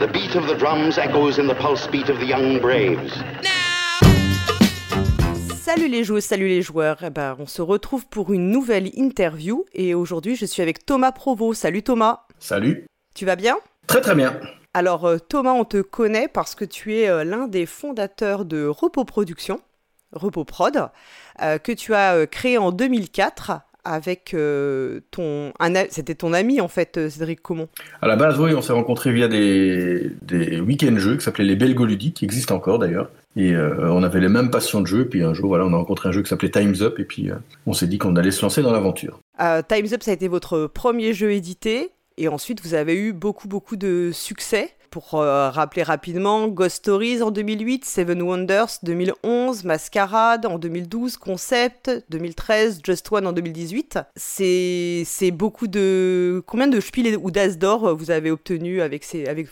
The beat of the drums echoes in the pulse beat of the young braves. Salut les joueuses, salut les joueurs. Eh ben, on se retrouve pour une nouvelle interview et aujourd'hui je suis avec Thomas Provo. Salut Thomas. Salut. Tu vas bien? Très très bien. Alors euh, Thomas, on te connaît parce que tu es euh, l'un des fondateurs de Repos Production, Repos Prod, euh, que tu as créé en 2004 avec euh, ton... C'était ton ami en fait, euh, Cédric Comon. À la base, oui, on s'est rencontrés via des, des week-end jeux qui s'appelaient les Belgoludiques, qui existent encore d'ailleurs. Et euh, on avait les mêmes passions de jeu. Puis un jour, voilà, on a rencontré un jeu qui s'appelait Times Up. Et puis euh, on s'est dit qu'on allait se lancer dans l'aventure. Time's Up, ça a été votre premier jeu édité. Et ensuite, vous avez eu beaucoup, beaucoup de succès. Pour euh, rappeler rapidement, Ghost Stories en 2008, Seven Wonders 2011, Masquerade en 2012, Concept 2013, Just One en 2018. C'est beaucoup de... Combien de Spiel ou d'As d'or euh, vous avez obtenu avec,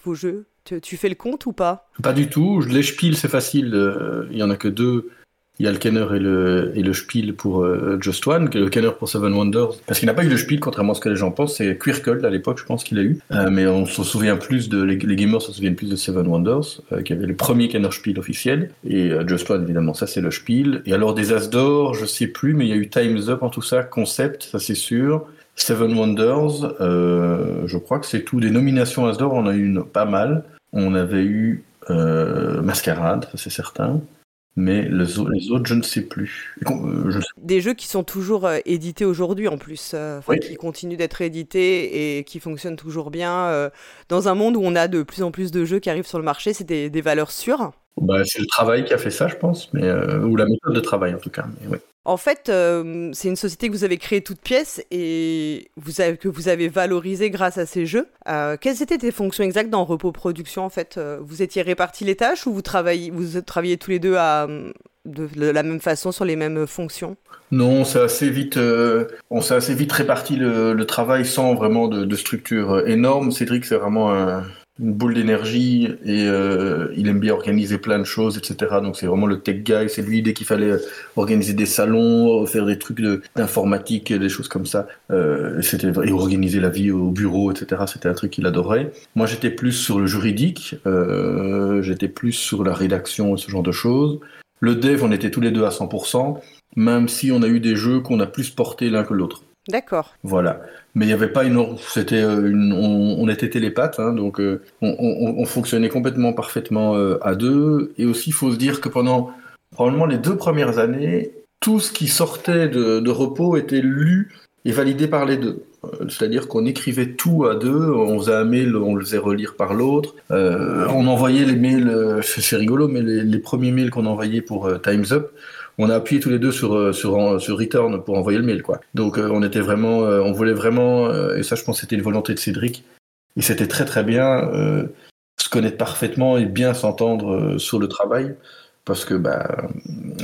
vos jeux? Tu, fais le compte ou pas? Pas du tout. Les Spiel, c'est facile. euh, Il y en a que deux. Il y a le Kenner et le, et le Spiel pour euh, Just One, le Kenner pour Seven Wonders. Parce qu'il n'a pas eu le Spiel, contrairement à ce que les gens pensent. C'est Quirkle à l'époque, je pense qu'il a eu. Euh, mais on se souvient plus de. Les, gamers se souviennent plus de Seven Wonders, euh, qui avait le premier Kenner Spiel officiel. Et euh, Just One, évidemment, ça c'est le Spiel. Et alors des As d'or, je sais plus, mais il y a eu Time's Up en tout ça, Concept, ça c'est sûr. Seven Wonders, je crois que c'est tout. Des nominations As d'or, on a eu une, pas mal. On avait eu Mascarade, ça c'est certain. Mais les, au- les autres, je ne sais plus. Euh, je Des jeux qui sont toujours euh, édités aujourd'hui en plus, euh, Oui. qui continuent d'être édités et qui fonctionnent toujours bien. euh, dans un monde où on a de plus en plus de jeux qui arrivent sur le marché, c'est des, des valeurs sûres. Bah, c'est le travail qui a fait ça, je pense, mais, euh, ou la méthode de travail en tout cas. Mais ouais. En fait, euh, c'est une société que vous avez créée toute pièce et que vous avez valorisée grâce à ces jeux. Euh, quelles étaient tes fonctions exactes dans Repos Production en fait? Euh, Vous étiez répartis les tâches ou vous travailliez, vous tous les deux à, de, la même façon sur les mêmes fonctions? Non, c'est assez vite, on s'est assez vite réparti le, travail sans vraiment de, structure énorme. Cédric, c'est vraiment un- une boule d'énergie et euh, il aime bien organiser plein de choses, etc. Donc c'est vraiment le tech guy. C'est lui dès qu'il fallait euh, organiser des salons, faire des trucs d'informatique, des choses comme ça. Euh, c'était et organiser la vie au bureau, etc. C'était un truc qu'il adorait. Moi, j'étais plus sur le juridique, euh, j'étais plus sur la rédaction et ce genre de choses. Le dev, on était tous les deux à 100%, même si on a eu des jeux qu'on a plus portés l'un que l'autre. D'accord. Voilà. Mais il n'y avait pas une. euh. On, était télépathes, hein, donc euh, on, on- on fonctionnait complètement parfaitement euh, à deux. Et aussi, il faut se dire que pendant probablement les deux premières années, tout ce qui sortait de, repos était lu et validé par les deux. C'est-à-dire qu'on écrivait tout à deux, on faisait un mail, on le faisait relire par l'autre, on envoyait les mails, c'est rigolo, mais les, premiers mails qu'on envoyait pour Time's Up, on a appuyé tous les deux sur, euh, sur, sur Return pour envoyer le mail, quoi. Donc euh, on était vraiment, euh, on voulait vraiment, et ça je pense c'était une volonté de Cédric, et c'était très très bien, se connaître parfaitement et bien s'entendre sur le travail, parce que bah,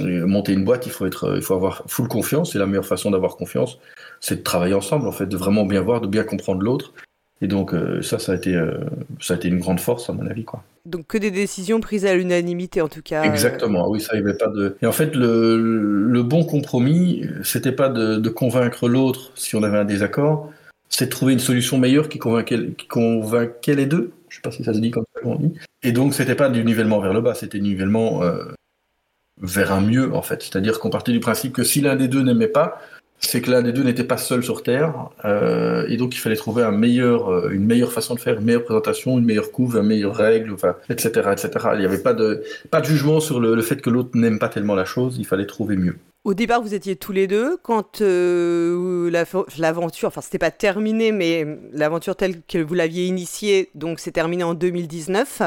monter une boîte, il faut, être, il faut avoir full confiance, et la meilleure façon d'avoir confiance, c'est de travailler ensemble, en fait, de vraiment bien voir, de bien comprendre l'autre. Et donc euh, ça, ça a, été, euh, ça a été une grande force, à mon avis, quoi. Donc que des décisions prises à l'unanimité en tout cas. Exactement, oui, ça, il y avait pas de. Et en fait, le, le bon compromis, c'était pas de, de convaincre l'autre si on avait un désaccord, c'est de trouver une solution meilleure qui convainquait, qui convainquait les deux. Je sais pas si ça se dit comme ça qu'on dit. Et donc, c'était pas du nivellement vers le bas, c'était du nivellement euh, vers un mieux, en fait. C'est-à-dire qu'on partait du principe que si l'un des deux n'aimait pas, c'est que l'un des deux n'était pas seul sur Terre, euh, et donc il fallait trouver un meilleur, euh, une meilleure façon de faire, une meilleure présentation, une meilleure couve, une meilleure règle, enfin, etc., etc. Il n'y avait pas de, pas de jugement sur le, le fait que l'autre n'aime pas tellement la chose, il fallait trouver mieux. Au départ, vous étiez tous les deux. Quand euh, la- l'aventure, enfin, c'était pas terminé, mais l'aventure telle que vous l'aviez initiée, donc c'est terminé en 2019.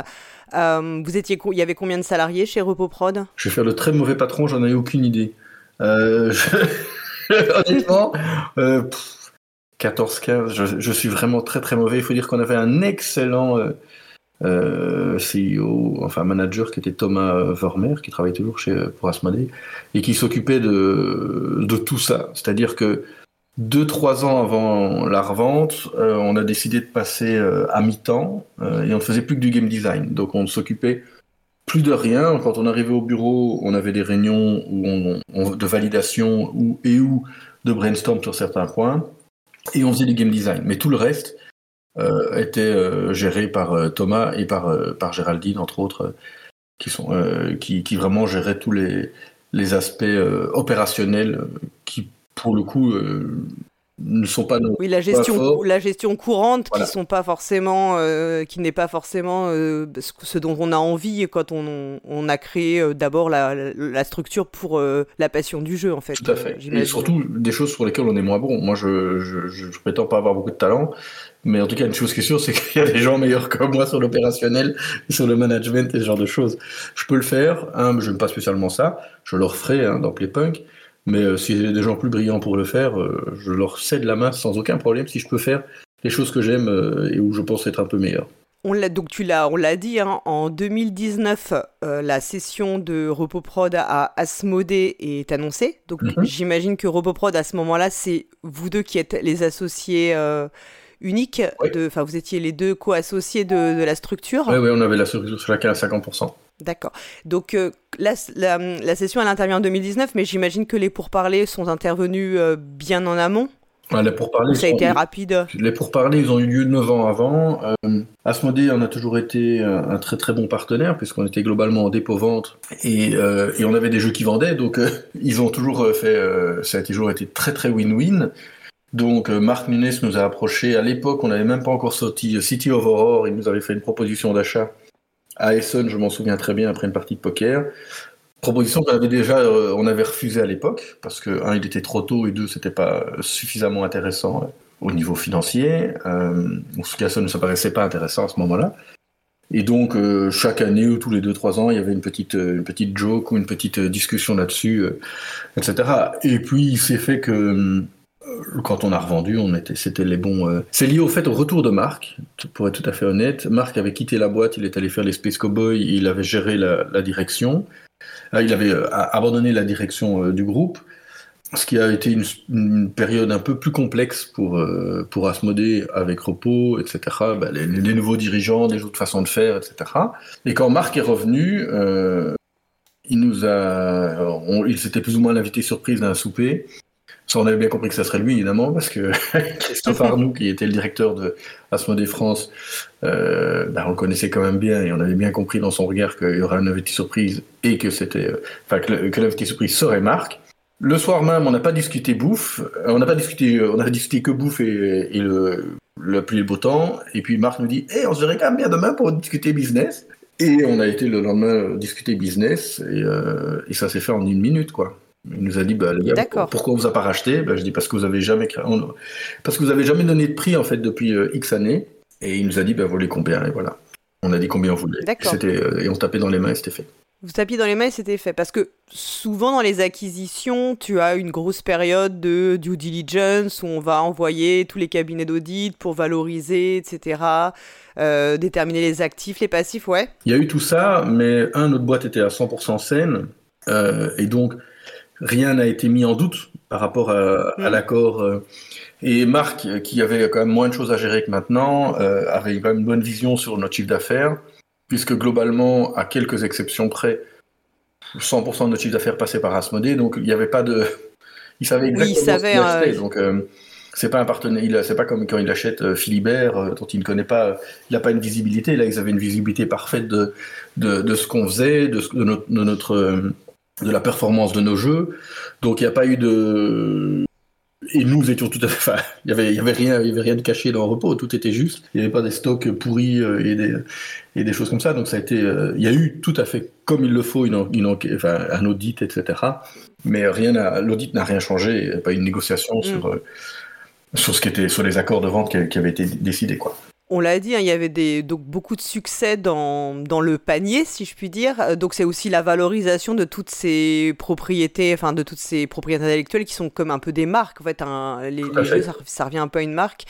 euh, vous étiez, il y avait combien de salariés chez Repoprod? Je vais faire le très mauvais patron, j'en ai aucune idée. Euh, je- Honnêtement, euh, pff, 14-15, je, suis vraiment très très mauvais. Il faut dire qu'on avait un excellent euh, euh, CEO, enfin manager qui était Thomas Vermeer, qui travaille toujours chez, pour Asmodee, et qui s'occupait de, tout ça. C'est-à-dire que deux, trois ans avant la revente, euh, on a décidé de passer euh, à mi-temps euh, et on ne faisait plus que du game design. Donc on s'occupait plus de rien. Quand on arrivait au bureau, on avait des réunions de validation ou, et ou de brainstorm sur certains points. Et on faisait du game design. Mais tout le reste, était géré par Thomas et par, Géraldine, entre autres, qui, vraiment géraient tous les aspects opérationnels qui, pour le coup, ne sont pas oui la gestion la gestion courante qui sont pas forcément euh, qui n'est pas forcément euh, ce dont on a envie quand on, on a créé euh, d'abord la, la, structure pour la passion du jeu en fait tout à fait. Et surtout des choses sur lesquelles on est moins bon. Moi je, je, je, prétends pas avoir beaucoup de talent mais en tout cas une chose qui est sûre c'est qu'il y a des gens meilleurs que moi sur l'opérationnel sur le management et ce genre de choses. Je peux le faire hein, je n'aime pas spécialement ça. Je le referai hein, dans Playpunk mais euh, y a des gens plus brillants pour le faire, euh, je leur cède la main sans aucun problème si je peux faire les choses que j'aime euh, et où je pense être un peu meilleur. On l'a donc tu l'as on l'a dit hein, en 2019 la session de RepoProd à Asmodée est annoncée. Donc mhm. j'imagine que RepoProd à ce moment-là c'est vous deux qui êtes les associés uniques enfin vous étiez les deux co-associés de, la structure. Oui oui, on avait la structure laquelle à 50%. D'accord. Donc euh, la, session elle intervient en 2019, mais j'imagine que les pourparlers sont intervenus euh, bien en amont. les pourparlers, ça a été rapide. Les pourparlers, ils ont eu lieu 9 ans avant. Euh, Asmodée on a toujours été un, très très bon partenaire, puisqu'on était globalement en dépôt-vente et, et, on avait des jeux qui vendaient, donc ils ont toujours fait, ça a toujours été très très win-win. Donc Marc Nunes nous a approché, à l'époque on n'avait même pas encore sorti City of Horror, il nous avait fait une proposition d'achat à Essen, je m'en souviens très bien, après une partie de poker. Proposition qu'on avait déjà, euh, on avait refusé à l'époque, parce que, un, il était trop tôt, et deux, c'était pas suffisamment intéressant euh, au niveau financier. Euh, en tout cas, ça ne paraissait pas intéressant à ce moment-là. Et donc, euh, chaque année ou tous les deux, trois ans, il y avait une petite, une petite joke ou une petite discussion là-dessus, etc. Et puis, il s'est fait que euh, quand on a revendu, on était, c'était les bons. Euh, c'est lié au fait au retour de Marc, pour être tout à fait honnête. Marc avait quitté la boîte, il est allé faire les Space Cowboys, il avait géré la, direction. Euh, il avait abandonné la direction du groupe, ce qui a été une, période un peu plus complexe pour, pour Asmodée avec repos, etc. Bah, les, nouveaux dirigeants, des autres façons de faire, etc. Et quand Marc est revenu, il nous a, il s'était plus ou moins l'invité surprise d'un souper. Ça, on avait bien compris que ça serait lui, évidemment, parce que Christophe Arnoux, qui était le directeur de Asmodée France, euh, bah, on le connaissait quand même bien et on avait bien compris dans son regard qu'il y aurait un invité surprise et que c'était, euh, enfin, que l'invité surprise serait Marc. Le soir même, on n'a pas discuté bouffe, euh, on n'a pas discuté, on a discuté que bouffe et, le, le et le beau temps. Et puis Marc nous dit, eh, on se verrait quand même bien demain pour discuter business. Et on a été le lendemain discuter business et, et ça s'est fait en une minute, quoi. Il nous a dit, bah, les gars, pourquoi vous a pas racheté? Bah, Je dis parce que vous avez jamais parce que vous avez jamais donné de prix en fait depuis euh, X années. Et il nous a dit, bah, vous voulez combien? Et voilà. On a dit combien on voulait. C'était euh, et on tapait dans les mains et c'était fait. Vous tapiez dans les mains et c'était fait. Parce que souvent dans les acquisitions, tu as une grosse période de due diligence où on va envoyer tous les cabinets d'audit pour valoriser, etc. Euh, déterminer les actifs, les passifs, ouais. Il y a eu tout ça, mais un, notre boîte était à 100% saine. et donc, rien n'a été mis en doute par rapport à, mm. l'accord. Euh. Et Marc, qui avait quand même moins de choses à gérer que maintenant, euh, avait quand même une bonne vision sur notre chiffre d'affaires, puisque globalement, à quelques exceptions près, 100% de notre chiffre d'affaires passait par Asmodée, donc il n'y avait pas de... Il savait exactement oui, il savait, ce qu'il donc euh, c'est pas un partenaire, c'est pas comme quand il achète Philibert, dont il ne connaît pas, il n'a pas une visibilité, là ils avaient une visibilité parfaite de, de, ce qu'on faisait, de, de notre de la performance de nos jeux. Donc il n'y a pas eu de et nous étions tout à fait. Enfin, il y avait, il y avait rien, il y avait rien de caché dans le repos. Tout était juste. Il n'y avait pas des stocks pourris euh, et des et des choses comme ça. Donc ça a été. Euh, il y a eu tout à fait comme il le faut une, une enfin, un audit, etc. Mais rien l'audit n'a rien changé. Il n'y a pas eu une négociation mm. sur euh, sur ce qui était sur les accords de vente qui, qui avaient été décidés, quoi. On l'a dit, hein, il y avait des, donc beaucoup de succès dans, dans, le panier, si je puis dire. Euh, donc c'est aussi la valorisation de toutes ces propriétés, enfin de toutes ces propriétés intellectuelles qui sont comme un peu des marques. En fait, les, jeux, ça, revient un peu à une marque.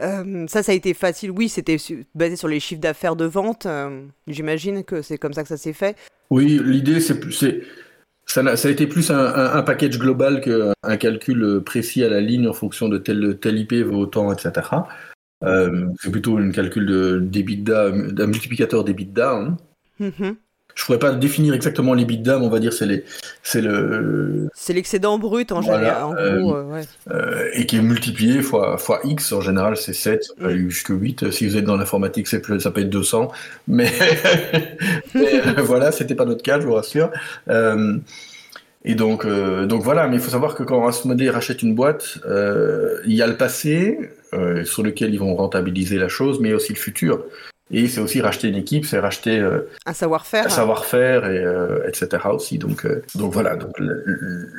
Euh, ça, ça a été facile. Oui, c'était basé sur les chiffres d'affaires de vente. Euh, j'imagine que c'est comme ça que ça s'est fait. Oui, l'idée, c'est ça, a, ça a été plus un, un, package global qu'un calcul précis à la ligne en fonction de tel, tel IP vaut autant, etc. Euh, c'est plutôt un calcul de, d'EBITDA, d'un multiplicateur d'EBITDA. Hein. Mm-hmm. je pourrais pas définir exactement les l'EBITDA, mais on va dire c'est les, c'est le. C'est l'excédent brut en général, en gros, ouais. et qui est multiplié fois, fois X. En général, c'est 7, ça peut jusqu'à 8. Si vous êtes dans l'informatique, c'est plus, ça peut être 200. Mais, mais voilà, c'était pas notre cas, je vous rassure. Et donc, euh, donc voilà, mais il faut savoir que quand Asmodee rachète une boîte, euh, il y a le passé euh, sur lequel ils vont rentabiliser la chose, mais aussi le futur. Et c'est aussi racheter une équipe, c'est racheter euh, un savoir-faire, un savoir-faire et euh, etc. aussi. Donc euh, donc voilà. Donc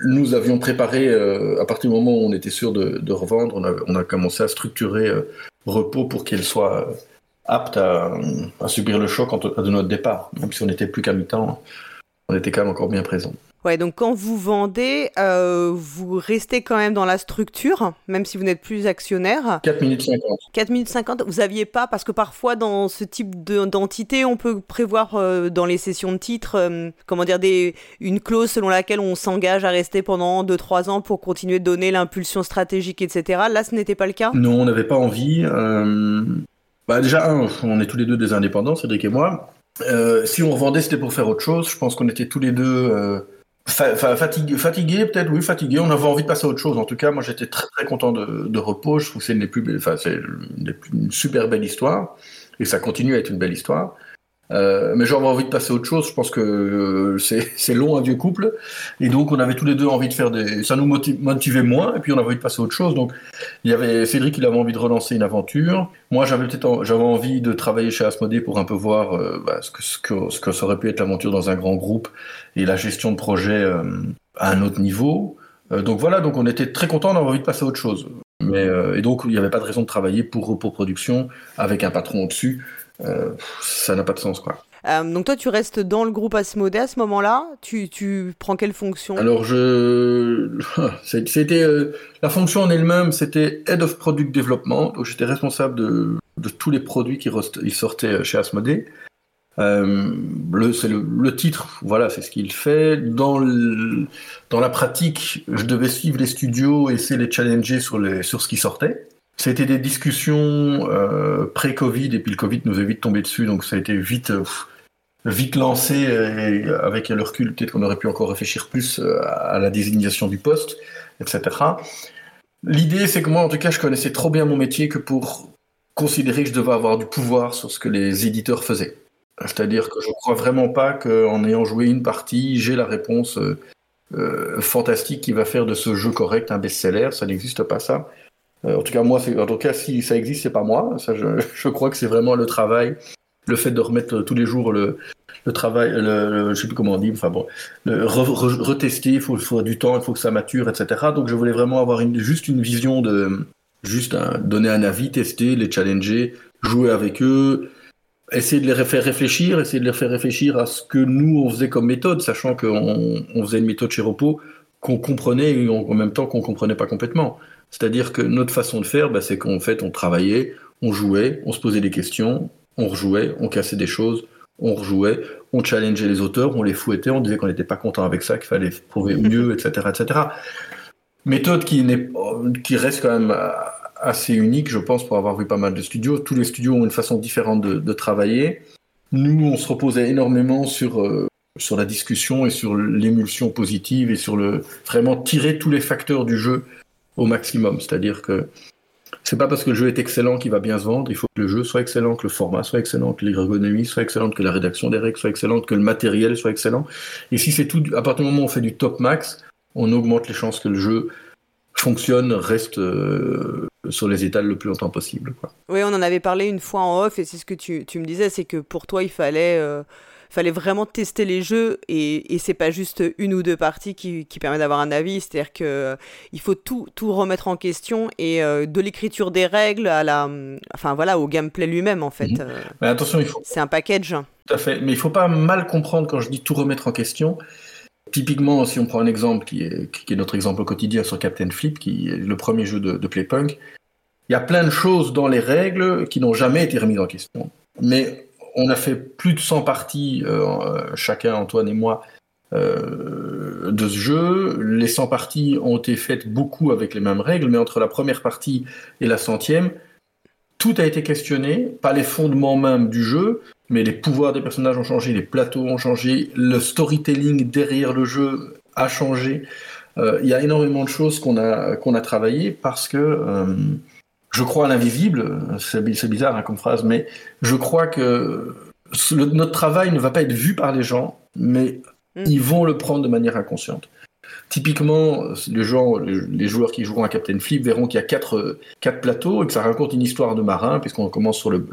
nous avions préparé à partir du moment où on était sûr de, de revendre, on a, on a commencé à structurer repos pour qu'elle soit apte à, à, subir le choc de notre départ. Même si on n'était plus qu'à mi-temps, on était quand même encore bien présent. Ouais, donc quand vous vendez, euh, vous restez quand même dans la structure, même si vous n'êtes plus actionnaire. 4 minutes 50. 4 minutes 50, vous aviez pas, parce que parfois dans ce type d'entité, on peut prévoir euh, dans les sessions de titres, euh, comment dire, des, une clause selon laquelle on s'engage à rester pendant 2-3 ans pour continuer de donner l'impulsion stratégique, etc. Là, ce n'était pas le cas? Non, on n'avait pas envie. Bah déjà, on est tous les deux des indépendants, Cédric et moi. si on revendait, c'était pour faire autre chose. Je pense qu'on était tous les deux fatigué, fatigué peut-être, oui, fatigué. On avait envie de passer à autre chose. En tout cas, moi, j'étais très très content de, de, repos. Je trouve que c'est une, c'est une super belle histoire et ça continue à être une belle histoire. Euh, mais j'avais envie de passer à autre chose. Je pense que euh, c'est long un vieux couple, et donc on avait tous les deux envie de faire des. Ça nous motivait moins, et puis on avait envie de passer à autre chose. Donc il y avait Cédric, il avait envie de relancer une aventure. Moi, j'avais peut-être j'avais envie de travailler chez Asmodée pour un peu voir euh, bah, ce, que, ce, que, ce que ça aurait pu être l'aventure dans un grand groupe et la gestion de projet à un autre niveau. Donc voilà, donc on était très content, on avait envie de passer à autre chose. Mais, et donc il n'y avait pas de raison de travailler pour pour production avec un patron au-dessus. Euh, ça n'a pas de sens, quoi. Euh, donc toi, tu restes dans le groupe Asmodée à ce moment-là. Tu, tu, prends quelle fonction? Alors je, c'était euh, la fonction en elle-même, c'était Head of Product Development. Donc j'étais responsable de, de, tous les produits qui sortaient chez Asmodée. Euh, le, c'est le, le, titre, voilà, c'est ce qu'il fait. Dans, le, dans la pratique, je devais suivre les studios et essayer de les challenger sur, les, sur ce qui sortait. C'était des discussions euh, pré-Covid et puis le Covid nous est vite tombé dessus, donc ça a été vite, euh, lancé et avec le recul, peut-être qu'on aurait pu encore réfléchir plus euh, à la désignation du poste, etc. L'idée, c'est que moi, en tout cas, je connaissais trop bien mon métier que pour considérer que je devais avoir du pouvoir sur ce que les éditeurs faisaient. C'est-à-dire que je ne crois vraiment pas qu'en ayant joué une partie, j'ai la réponse euh, fantastique qui va faire de ce jeu correct un best-seller. Ça n'existe pas ça. Euh, en tout cas, moi, en tout cas, si ça existe, c'est pas moi. Je, crois que c'est vraiment le travail, le fait de remettre tous les jours le, le travail, le, je sais plus comment on dit, enfin bon, le, retester, il faut, du temps, il faut que ça mature, etc. Donc, je voulais vraiment avoir juste une vision de, juste donner un avis, tester, les challenger, jouer avec eux, essayer de les faire réfléchir, essayer de les faire réfléchir à ce que nous on faisait comme méthode, sachant qu'on on faisait une méthode chez Repos qu'on comprenait et en même temps qu'on comprenait pas complètement. C'est-à-dire que notre façon de faire, bah, c'est qu'en fait, on travaillait, on jouait, on se posait des questions, on rejouait, on cassait des choses, on rejouait, on challengeait les auteurs, on les fouettait, on disait qu'on n'était pas content avec ça, qu'il fallait prouver mieux, etc., etc. Méthode qui, reste quand même assez unique, je pense, pour avoir vu pas mal de studios. Tous les studios ont une façon différente de, de travailler. Nous, on se reposait énormément sur, euh, sur la discussion et sur l'émulsion positive et sur le vraiment tirer tous les facteurs du jeu au maximum. C'est-à-dire que c'est pas parce que le jeu est excellent qu'il va bien se vendre. Il faut que le jeu soit excellent, que le format soit excellent, que l'ergonomie soit excellente, que la rédaction des règles soit excellente, que le matériel soit excellent. Et si c'est tout, à partir du moment où on fait du top max, on augmente les chances que le jeu fonctionne, reste euh, sur les étals le plus longtemps possible. Oui, on en avait parlé une fois en off, et c'est ce que tu, tu, me disais, c'est que pour toi, il fallait euh, fallait vraiment tester les jeux et, et c'est pas juste une ou deux parties qui, qui permet d'avoir un avis. C'est-à-dire que euh, il faut tout, tout remettre en question et euh, de l'écriture des règles à la, enfin voilà, au gameplay lui-même en fait. Mhm. Euh, Mais attention, il faut. C'est un package. Tout à fait. Mais il faut pas mal comprendre quand je dis tout remettre en question. Typiquement, si on prend un exemple qui est, qui est notre exemple au quotidien sur Captain Flip, qui est le premier jeu de, de Playpunk, il y a plein de choses dans les règles qui n'ont jamais été remises en question. Mais on a fait plus de 100 parties, euh, chacun, Antoine et moi, euh, de ce jeu. Les 100 parties ont été faites beaucoup avec les mêmes règles, mais entre la première partie et la centième, tout a été questionné, pas les fondements même du jeu, mais les pouvoirs des personnages ont changé, les plateaux ont changé, le storytelling derrière le jeu a changé. Euh, il y a énormément de choses qu'on a, qu'on a travaillé parce que euh, je crois à l'invisible, c'est bizarre hein, comme phrase, mais je crois que notre travail ne va pas être vu par les gens, mais mm. ils vont le prendre de manière inconsciente. Typiquement, les, gens, les joueurs qui joueront à Captain Flip verront qu'il y a quatre, quatre plateaux et que ça raconte une histoire de marin, puisqu'on commence sur le,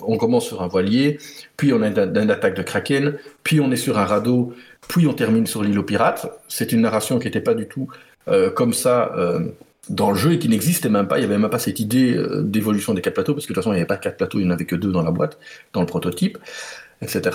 on commence sur un voilier, puis on a une, attaque de kraken, puis on est sur un radeau, puis on termine sur l'île aux pirates. C'est une narration qui n'était pas du tout euh, comme ça euh, dans le jeu et qui n'existait même pas. Il n'y avait même pas cette idée euh, d'évolution des quatre plateaux, parce que de toute façon, il n'y avait pas quatre plateaux, il n'y en avait que deux dans la boîte, dans le prototype, etc.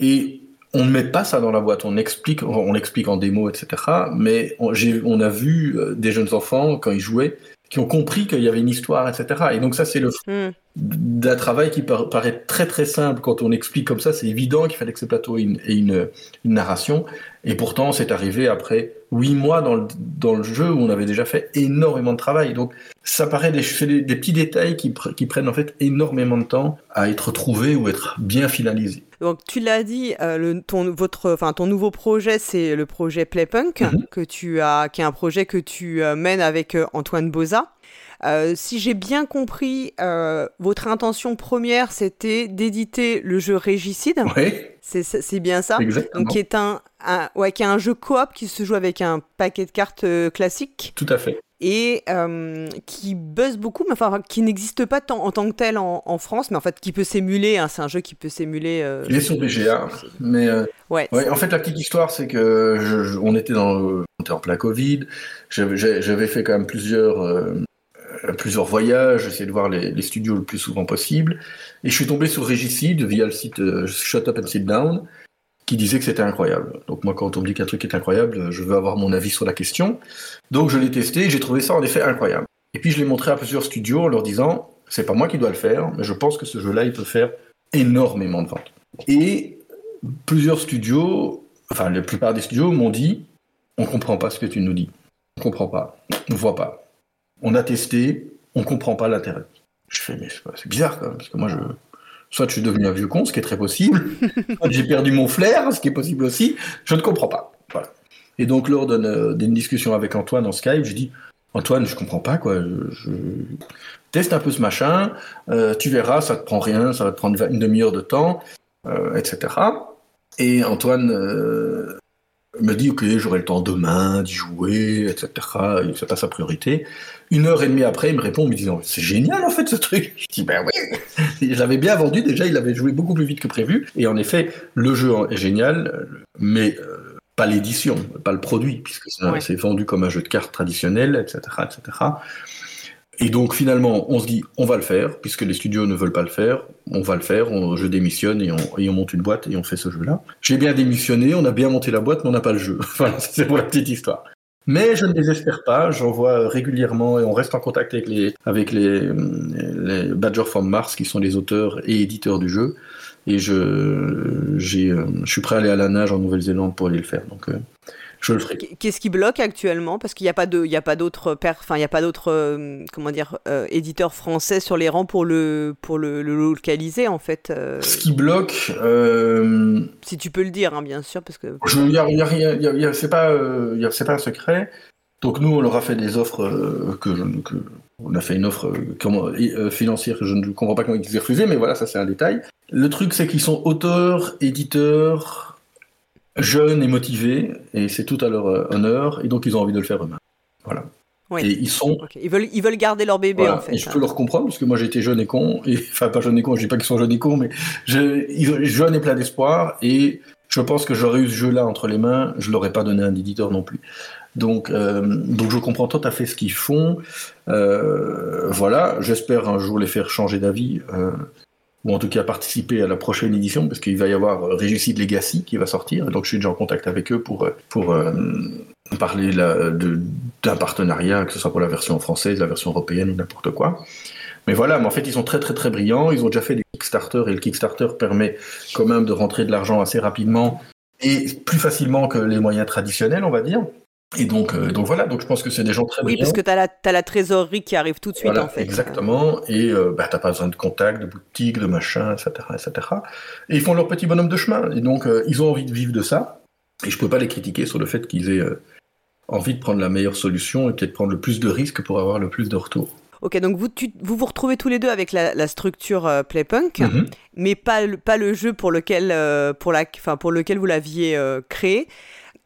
Et on ne met pas ça dans la boîte, on explique, on l'explique en démo, etc. Mais on, on, a vu euh, des jeunes enfants, quand ils jouaient, qui ont compris qu'il y avait une histoire, etc. Et donc ça, c'est le hmm. d'un travail qui paraît très très simple quand on explique comme ça. C'est évident qu'il fallait que ce plateau ait une, une, narration. Et pourtant, c'est arrivé après huit mois dans le, dans le jeu où on avait déjà fait énormément de travail. Donc ça paraît des, des, petits détails qui, qui, prennent en fait énormément de temps à être trouvés ou être bien finalisés. Donc tu l'as dit, euh, le, ton, votre, enfin, ton nouveau projet, c'est le projet Playpunk, mhm. que tu as, qui est un projet que tu euh, mènes avec euh, Antoine Boza. si j'ai bien compris, votre intention première, c'était d'éditer le jeu Régicide. Oui. C'est bien ça? Exactement. Donc, qui est un, un, ouais, qui est un jeu coop qui se joue avec un paquet de cartes classique. Tout à fait et euh, qui buzz beaucoup, mais enfin qui n'existe pas en tant que tel en, France, mais en fait qui peut s'émuler. Hein, c'est un jeu qui peut s'émuler. Euh, Il est sur BGA, mais euh, ouais. En fait, la petite histoire, c'est que on était dans, on était en plein Covid. J'avais fait quand même plusieurs plusieurs voyages, j'essayais de voir les, studios le plus souvent possible, et je suis tombé sur Régicide via le site Shut Up and Sit Down, qui disait que c'était incroyable. Donc moi, quand on me dit qu'un truc est incroyable, je veux avoir mon avis sur la question. Donc je l'ai testé j'ai trouvé ça en effet incroyable. Et puis je l'ai montré à plusieurs studios en leur disant, c'est pas moi qui dois le faire, mais je pense que ce jeu-là, il peut faire énormément de ventes. Et plusieurs studios, enfin la plupart des studios m'ont dit, on comprend pas ce que tu nous dis. On comprend pas. On voit pas. On a testé, on comprend pas l'intérêt. Je fais, mais c'est bizarre quand même, parce que moi je, Soit je suis devenu un vieux con, ce qui est très possible, soit j'ai perdu mon flair, ce qui est possible aussi. Je ne comprends pas. Voilà. Et donc, lors d'une discussion avec Antoine en Skype, j'ai dit Antoine, je comprends pas, quoi. Je, teste un peu ce machin, euh, tu verras, ça te prend rien, ça va te prendre une demi-heure de temps, euh, etc. Et Antoine euh, me dit Ok, j'aurai le temps demain d'y jouer, etc. C'est pas sa priorité. Une heure et demie après, il me répond en me disant C'est génial en fait ce truc. Je dis Ben oui, je l'avais bien vendu déjà, il avait joué beaucoup plus vite que prévu. Et en effet, le jeu est génial, mais euh, pas l'édition, pas le produit, puisque c'est vendu comme un jeu de cartes traditionnel, etc., etc. Et donc finalement, on se dit, on va le faire, puisque les studios ne veulent pas le faire, on va le faire, je démissionne et on, monte une boîte et on fait ce jeu-là. J'ai bien démissionné, on a bien monté la boîte, mais on n'a pas le jeu. Voilà, c'est pour la petite histoire. Mais je ne désespère pas, j'en vois régulièrement et on reste en contact avec les, avec les, les Badger from Mars qui sont les auteurs et éditeurs du jeu. Et je, euh, je suis prêt à aller à la nage en Nouvelle-Zélande pour aller le faire. Donc, euh, je le ferai. Qu'est-ce qui bloque actuellement? Parce qu'il n'y a pas de, il y a pas d'autres, enfin il y a pas d'autres, euh, comment dire, euh, éditeurs français sur les rangs pour le, pour le, localiser en fait. Euh. Ce qui bloque. Si tu peux le dire, hein, bien sûr, parce que. Il y a, y a, y a, c'est pas, c'est pas un secret. Donc nous, on leur a fait des offres que, je, que on a fait une offre comment, financière que je ne comprends pas comment ils aient refusé, mais voilà, ça c'est un détail. Le truc, c'est qu'ils sont auteurs, éditeurs, jeunes et motivés, et c'est tout à leur euh, honneur, et donc ils ont envie de le faire eux-mêmes. Voilà. Et ils sont. Ils, veulent, ils veulent garder leur bébé en fait. Et je peux hein. leur comprendre, parce que moi j'étais jeune et con, et, enfin pas jeune et con, je dis pas qu'ils sont jeunes et cons, mais je, ils, jeunes et plein d'espoir, et je pense que j'aurais eu ce jeu-là entre les mains, je l'aurais pas donné à un éditeur non plus. Donc, euh, donc je comprends tout à fait ce qu'ils font. Euh, voilà, j'espère un jour les faire changer d'avis. Euh, ou en tout cas participer à la prochaine édition, parce qu'il va y avoir euh, Réussite Legacy qui va sortir, donc je suis déjà en contact avec eux pour, euh, pour euh, parler d'un partenariat, que ce soit pour la version française, la version européenne ou n'importe quoi. Mais voilà, mais en fait, ils sont très très très brillants, ils ont déjà fait des Kickstarter, et le Kickstarter permet quand même de rentrer de l'argent assez rapidement et plus facilement que les moyens traditionnels, on va dire. Et donc, euh, donc voilà, donc je pense que c'est des gens très Oui, parce que tu as, as, la trésorerie qui arrive tout de suite, en fait. Exactement, et euh, bah, tu n'as pas besoin de contact, de boutique, de machin, etc., etc. Et ils font leur petit bonhomme de chemin, et donc euh, ils ont envie de vivre de ça, et je ne peux pas les critiquer sur le fait qu'ils aient envie de prendre la meilleure solution et peut-être prendre le plus de risques pour avoir le plus de retours. Ok, donc vous vous, vous retrouvez tous les deux avec la, structure Playpunk, mhm. mais pas, pas le jeu pour lequel, pour la, pour lequel vous l'aviez créé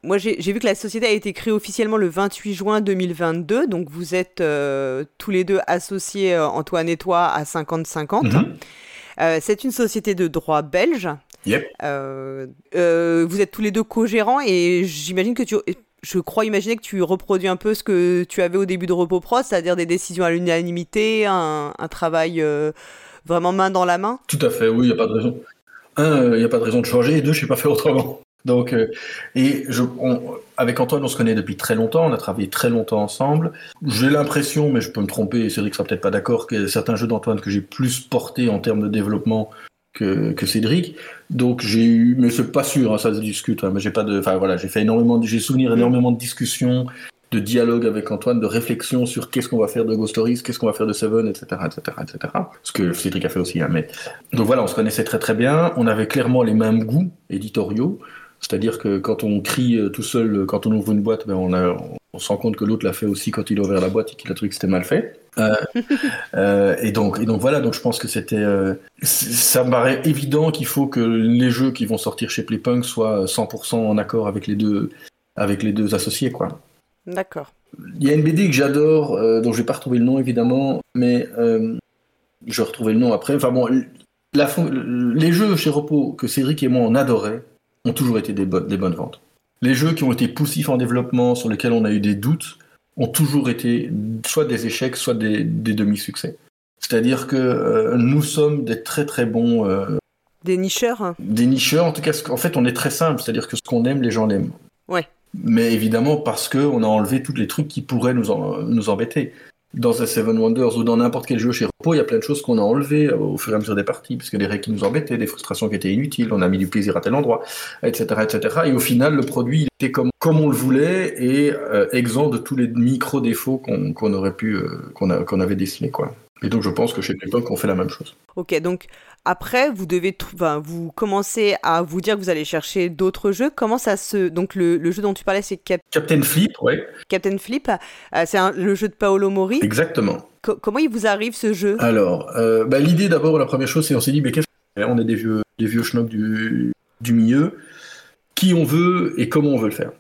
moi, j'ai vu que la société a été créée officiellement le 28 juin 2022, donc vous êtes euh, tous les deux associés, euh, Antoine et toi, à 50-50. Mhm. Euh, c'est une société de droit belge. Yep. vous êtes tous les deux co-gérants et j'imagine que tu... Je crois imaginer que tu reproduis un peu ce que tu avais au début de Repos Pro, c'est-à-dire des décisions à l'unanimité, un, un, travail vraiment main dans la main? Tout à fait, oui, il n'y a pas de raison. Un, il n'y a pas de raison de changer, et deux, je ne sais pas faire autrement. Donc, euh, et je, avec Antoine, on se connaît depuis très longtemps, on a travaillé très longtemps ensemble. J'ai l'impression, mais je peux me tromper, Cédric sera peut-être pas d'accord, que certains jeux d'Antoine que j'ai plus portés en termes de développement que, que Cédric. Donc j'ai eu, mais c'est pas sûr, hein, ça se discute. Hein, mais j'ai pas de, enfin voilà, j'ai fait énormément, j'ai souvenir énormément de discussions, de dialogues avec Antoine, de réflexions sur qu'est-ce qu'on va faire de Ghost Stories, qu'est-ce qu'on va faire de Seven, etc., etc., etc. Ce que Cédric a fait aussi. Hein, mais donc voilà, on se connaissait très très bien. On avait clairement les mêmes goûts éditoriaux. C'est-à-dire que quand on crie euh, tout seul, euh, quand on ouvre une boîte, ben on, a, on se rend compte que l'autre l'a fait aussi quand il a ouvert la boîte et qu'il a trouvé que c'était mal fait. Euh, et, donc, et donc voilà, donc je pense que c'était. ça me paraît évident qu'il faut que les jeux qui vont sortir chez Playpunk soient 100% en accord avec les deux, avec les deux associés, quoi. D'accord. Il y a une BD que j'adore, dont je vais pas retrouver le nom évidemment, mais je vais retrouver le nom après. Enfin bon, la, les jeux chez Repos que Cédric et moi on adorait, ont toujours été des, des bonnes ventes. Les jeux qui ont été poussifs en développement, sur lesquels on a eu des doutes, ont toujours été soit des échecs, soit des, demi-succès. C'est-à-dire que euh, nous sommes des très très bons... Euh, des nicheurs Des nicheurs, en tout cas, en fait, on est très simple, c'est-à-dire que ce qu'on aime, les gens l'aiment. Ouais. Mais évidemment, parce qu'on a enlevé tous les trucs qui pourraient nous, nous embêter dans The Seven Wonders ou dans n'importe quel jeu chez Repo, il y a plein de choses qu'on a enlevées au fur et à mesure des parties, parce que des règles qui nous embêtaient, des frustrations qui étaient inutiles, on a mis du plaisir à tel endroit, etc., etc. Et au final, le produit il était comme, comme on le voulait et euh, exempt de tous les micro défauts qu'on aurait pu, euh, qu'on avait décelés, quoi. Et donc je pense que chez l'époque, on fait la même chose. Ok, donc après, vous devez, enfin, vous commencez à vous dire que vous allez chercher d'autres jeux. Comment ça se, donc le, jeu dont tu parlais, c'est Captain Flip, ouais. Captain Flip, euh, c'est le jeu de Paolo Mori. Exactement. comment il vous arrive ce jeu? Alors, euh, bah, l'idée d'abord, la première chose, c'est on s'est dit, mais qu'est-ce qu'on est des vieux, des vieux schnocks du, du milieu, qui on veut et comment on veut le faire?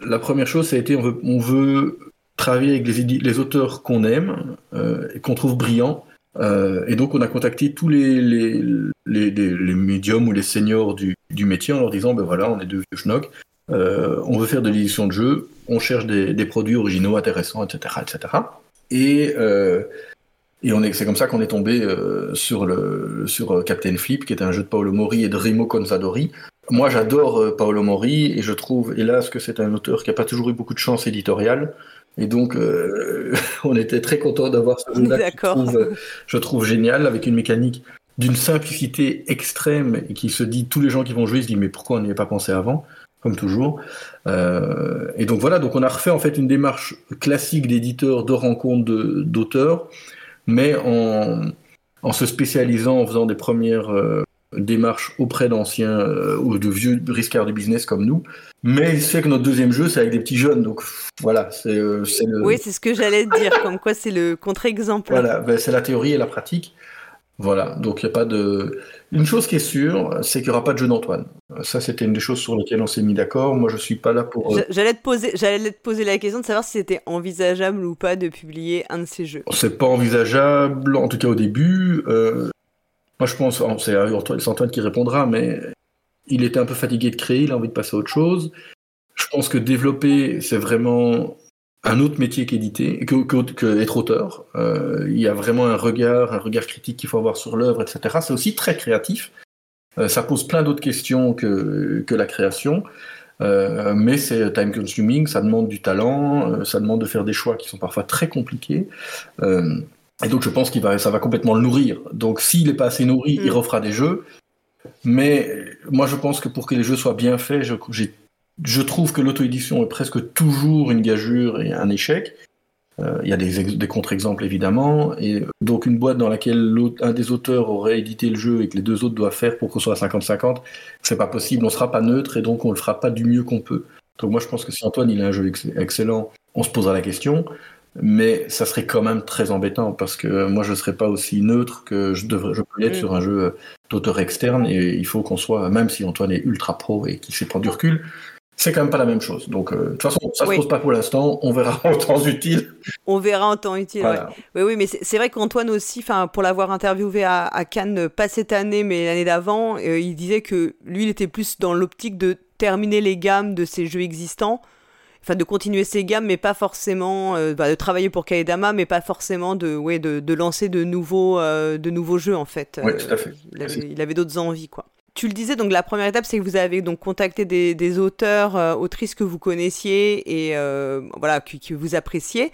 La première chose, ça a été, on veut, on veut travailler avec les, auteurs qu'on aime euh, et qu'on trouve brillants euh, et donc on a contacté tous les, médiums ou les seniors du, métier en leur disant, ben voilà, on est deux vieux schnocks, euh, on veut faire de l'édition de jeux, on cherche des, produits originaux, intéressants, etc. etc. Et, euh, et on est, c'est comme ça qu'on est tombé sur, le, sur Captain Flip, qui est un jeu de Paolo Mori et de Rimo Consadori. Moi j'adore Paolo Mori et je trouve, hélas, que c'est un auteur qui n'a pas toujours eu beaucoup de chance éditoriale. Et donc, euh, on était très content d'avoir ce jeu-là je trouve génial, avec une mécanique d'une simplicité extrême et qui se dit, tous les gens qui vont jouer se disent, mais pourquoi on n'y a pas pensé avant? Comme toujours. Euh, et donc voilà, donc on a refait en fait une démarche classique d'éditeur de rencontre d'auteurs, mais en, en, se spécialisant, en faisant des premières euh, démarches auprès d'anciens ou de vieux riscards du business comme nous, mais il se fait que notre deuxième jeu, c'est avec des petits jeunes, donc voilà, c'est euh, le... Oui, c'est ce que j'allais dire, comme quoi c'est le contre-exemple. Voilà, ben, c'est la théorie et la pratique. Voilà, donc il n'y a pas de... Une chose qui est sûre, c'est qu'il n'y aura pas de jeu d'Antoine. Ça, c'était une des choses sur lesquelles on s'est mis d'accord. Moi, je ne suis pas là pour... Euh, j'allais te, poser, te poser la question de savoir si c'était envisageable ou pas de publier un de ces jeux. C'est pas envisageable, en tout cas au début. Euh, moi, je pense, c'est Antoine qui répondra, mais il était un peu fatigué de créer, il a envie de passer à autre chose. Je pense que développer, c'est vraiment un autre métier qu'éditer, que, que, être auteur. Euh, il y a vraiment un regard, un regard critique qu'il faut avoir sur l'œuvre, etc. C'est aussi très créatif. Euh, ça pose plein d'autres questions que, que la création. Euh, mais c'est time consuming, ça demande du talent, ça demande de faire des choix qui sont parfois très compliqués. et donc je pense qu'il va, ça va complètement le nourrir. Donc s'il n'est pas assez nourri, il mm. refera des jeux. Mais moi, je pense que pour que les jeux soient bien faits, je trouve que l'auto-édition est presque toujours une gageure et un échec. Euh, il y a des, contre-exemples évidemment, et donc une boîte dans laquelle un des auteurs aurait édité le jeu et que les deux autres doivent faire pour qu'on soit à 50-50, c'est pas possible, on sera pas neutre et donc on le fera pas du mieux qu'on peut. Donc moi je pense que si Antoine il a un jeu excellent, on se posera la question, mais ça serait quand même très embêtant parce que moi je ne serais pas aussi neutre que je devrais je peux l'être mm. sur un jeu d'auteur externe et il faut qu'on soit même si Antoine est ultra pro et qu'il sait prendre du recul c'est quand même pas la même chose. Donc, euh, de toute façon, ça ne se pose pas pour l'instant. On verra en temps utile. On verra en temps utile, Oui, oui, mais c'est vrai qu'Antoine aussi, pour l'avoir interviewé à, Cannes, pas cette année, mais l'année d'avant, euh, il disait que lui, il était plus dans l'optique de terminer les gammes de ses jeux existants. Enfin, de continuer ses gammes, mais pas forcément euh, bah, de travailler pour Kaedama, mais pas forcément de, ouais, de, lancer de nouveaux, de nouveaux jeux en fait. Oui, tout à fait. Il avait, d'autres envies, quoi tu le disais, donc la première étape, c'est que vous avez donc contacté des, auteurs, euh, autrices que vous connaissiez et euh, voilà, que, vous appréciez.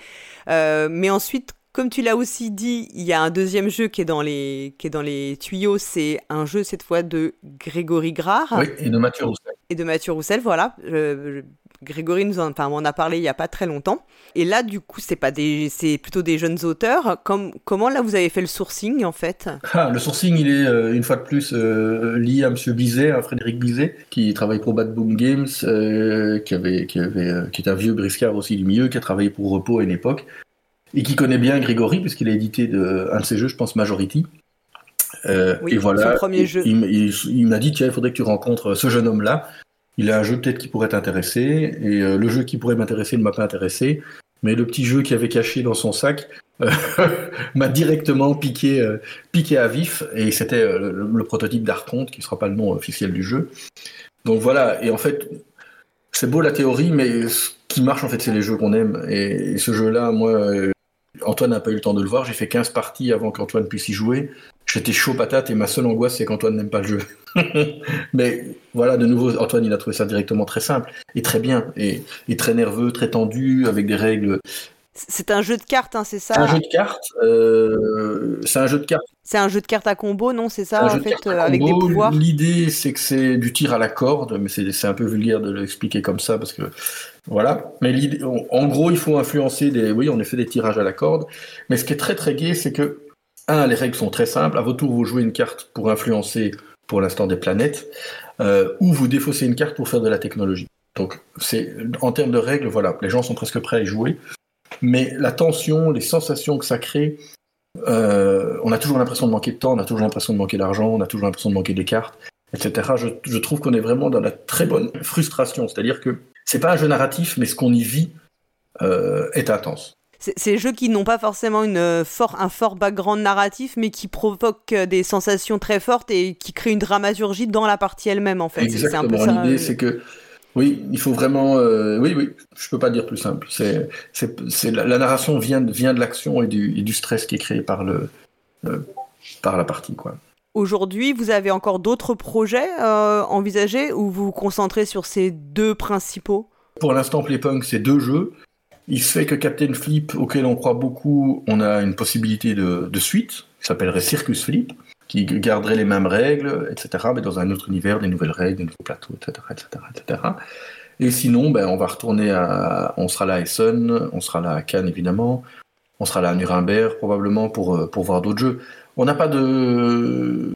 Euh, mais ensuite, comme tu l'as aussi dit, il y a un deuxième jeu qui est dans les, qui est dans les tuyaux. C'est un jeu cette fois de Grégory Grard. Oui, et de Mathieu Roussel. Et de Mathieu Roussel, voilà. Grégory nous en, enfin, a parlé il n'y a pas très longtemps. Et là, du coup, c'est pas des, c'est plutôt des jeunes auteurs. Comme, comment là, vous avez fait le sourcing en fait? Ah, Le sourcing, il est euh, une fois de plus euh, lié à Monsieur Bizet, à Frédéric Bizet, qui travaille pour Bad Boom Games, euh, qui avait, qui avait, qui est un vieux briscard aussi du milieu, qui a travaillé pour Repos à une époque, et qui connaît bien Grégory puisqu'il a édité de, un de ses jeux, je pense Majority. oui, et voilà, son premier jeu. il, il m'a dit tiens, il faudrait que tu rencontres ce jeune homme-là il a un jeu peut-être qui pourrait t'intéresser, et euh, le jeu qui pourrait m'intéresser ne m'a pas intéressé, mais le petit jeu qu'il avait caché dans son sac euh, m'a directement piqué, euh, piqué à vif, et c'était le, prototype d'Arconte, qui ne sera pas le nom officiel du jeu. Donc voilà, et en fait, c'est beau la théorie, mais ce qui marche en fait, c'est les jeux qu'on aime, et, ce jeu-là, moi, Antoine n'a pas eu le temps de le voir, j'ai fait 15 parties avant qu'Antoine puisse y jouer. J'étais chaud patate et ma seule angoisse, c'est qu'Antoine n'aime pas le jeu. Mais voilà, de nouveau, Antoine, il a trouvé ça directement très simple et très bien, et, très nerveux, très tendu, avec des règles. C'est un jeu de cartes, hein, c'est ça? Un jeu de cartes. Euh, c'est un jeu de cartes. C'est un jeu de cartes à combo, non? C'est ça, en fait, euh, avec des pouvoirs? L'idée, c'est que c'est du tir à la corde, mais c'est un peu vulgaire de l'expliquer comme ça, parce que voilà. Mais en gros, il faut influencer des. Oui, on a fait des tirages à la corde. Mais ce qui est très très gai, c'est que un, les règles sont très simples. À votre tour, vous jouez une carte pour influencer, pour l'instant, des planètes, euh, ou vous défaussez une carte pour faire de la technologie. Donc, c'est en termes de règles, voilà, les gens sont presque prêts à y jouer. Mais la tension, les sensations que ça crée, euh, on a toujours l'impression de manquer de temps, on a toujours l'impression de manquer d'argent, on a toujours l'impression de manquer des cartes, etc. Je, trouve qu'on est vraiment dans la très bonne frustration. C'est-à-dire que c'est pas un jeu narratif, mais ce qu'on y vit euh, est intense. C'est des jeux qui n'ont pas forcément une, euh, fort, un fort background narratif, mais qui provoquent euh, des sensations très fortes et qui créent une dramaturgie dans la partie elle-même, en fait. Exactement. L'idée, euh, c'est que, oui, il faut vraiment. oui, oui, je peux pas dire plus simple. C'est, c'est, la, narration vient, vient de l'action et du, et du, stress qui est créé par, le, par la partie, quoi. Aujourd'hui, vous avez encore d'autres projets envisagés ou vous vous concentrez sur ces deux principaux? Pour l'instant, Playpunk, c'est deux jeux. Il se fait que Captain Flip, auquel on croit beaucoup, on a une possibilité de, suite, qui s'appellerait Circus Flip, qui garderait les mêmes règles, etc., mais dans un autre univers, des nouvelles règles, des nouveaux plateaux, etc., etc., etc. Et sinon, ben, on va retourner à, on sera là à Essen, on sera là à Cannes évidemment, on sera là à Nuremberg probablement pour, euh, pour voir d'autres jeux. On n'a pas de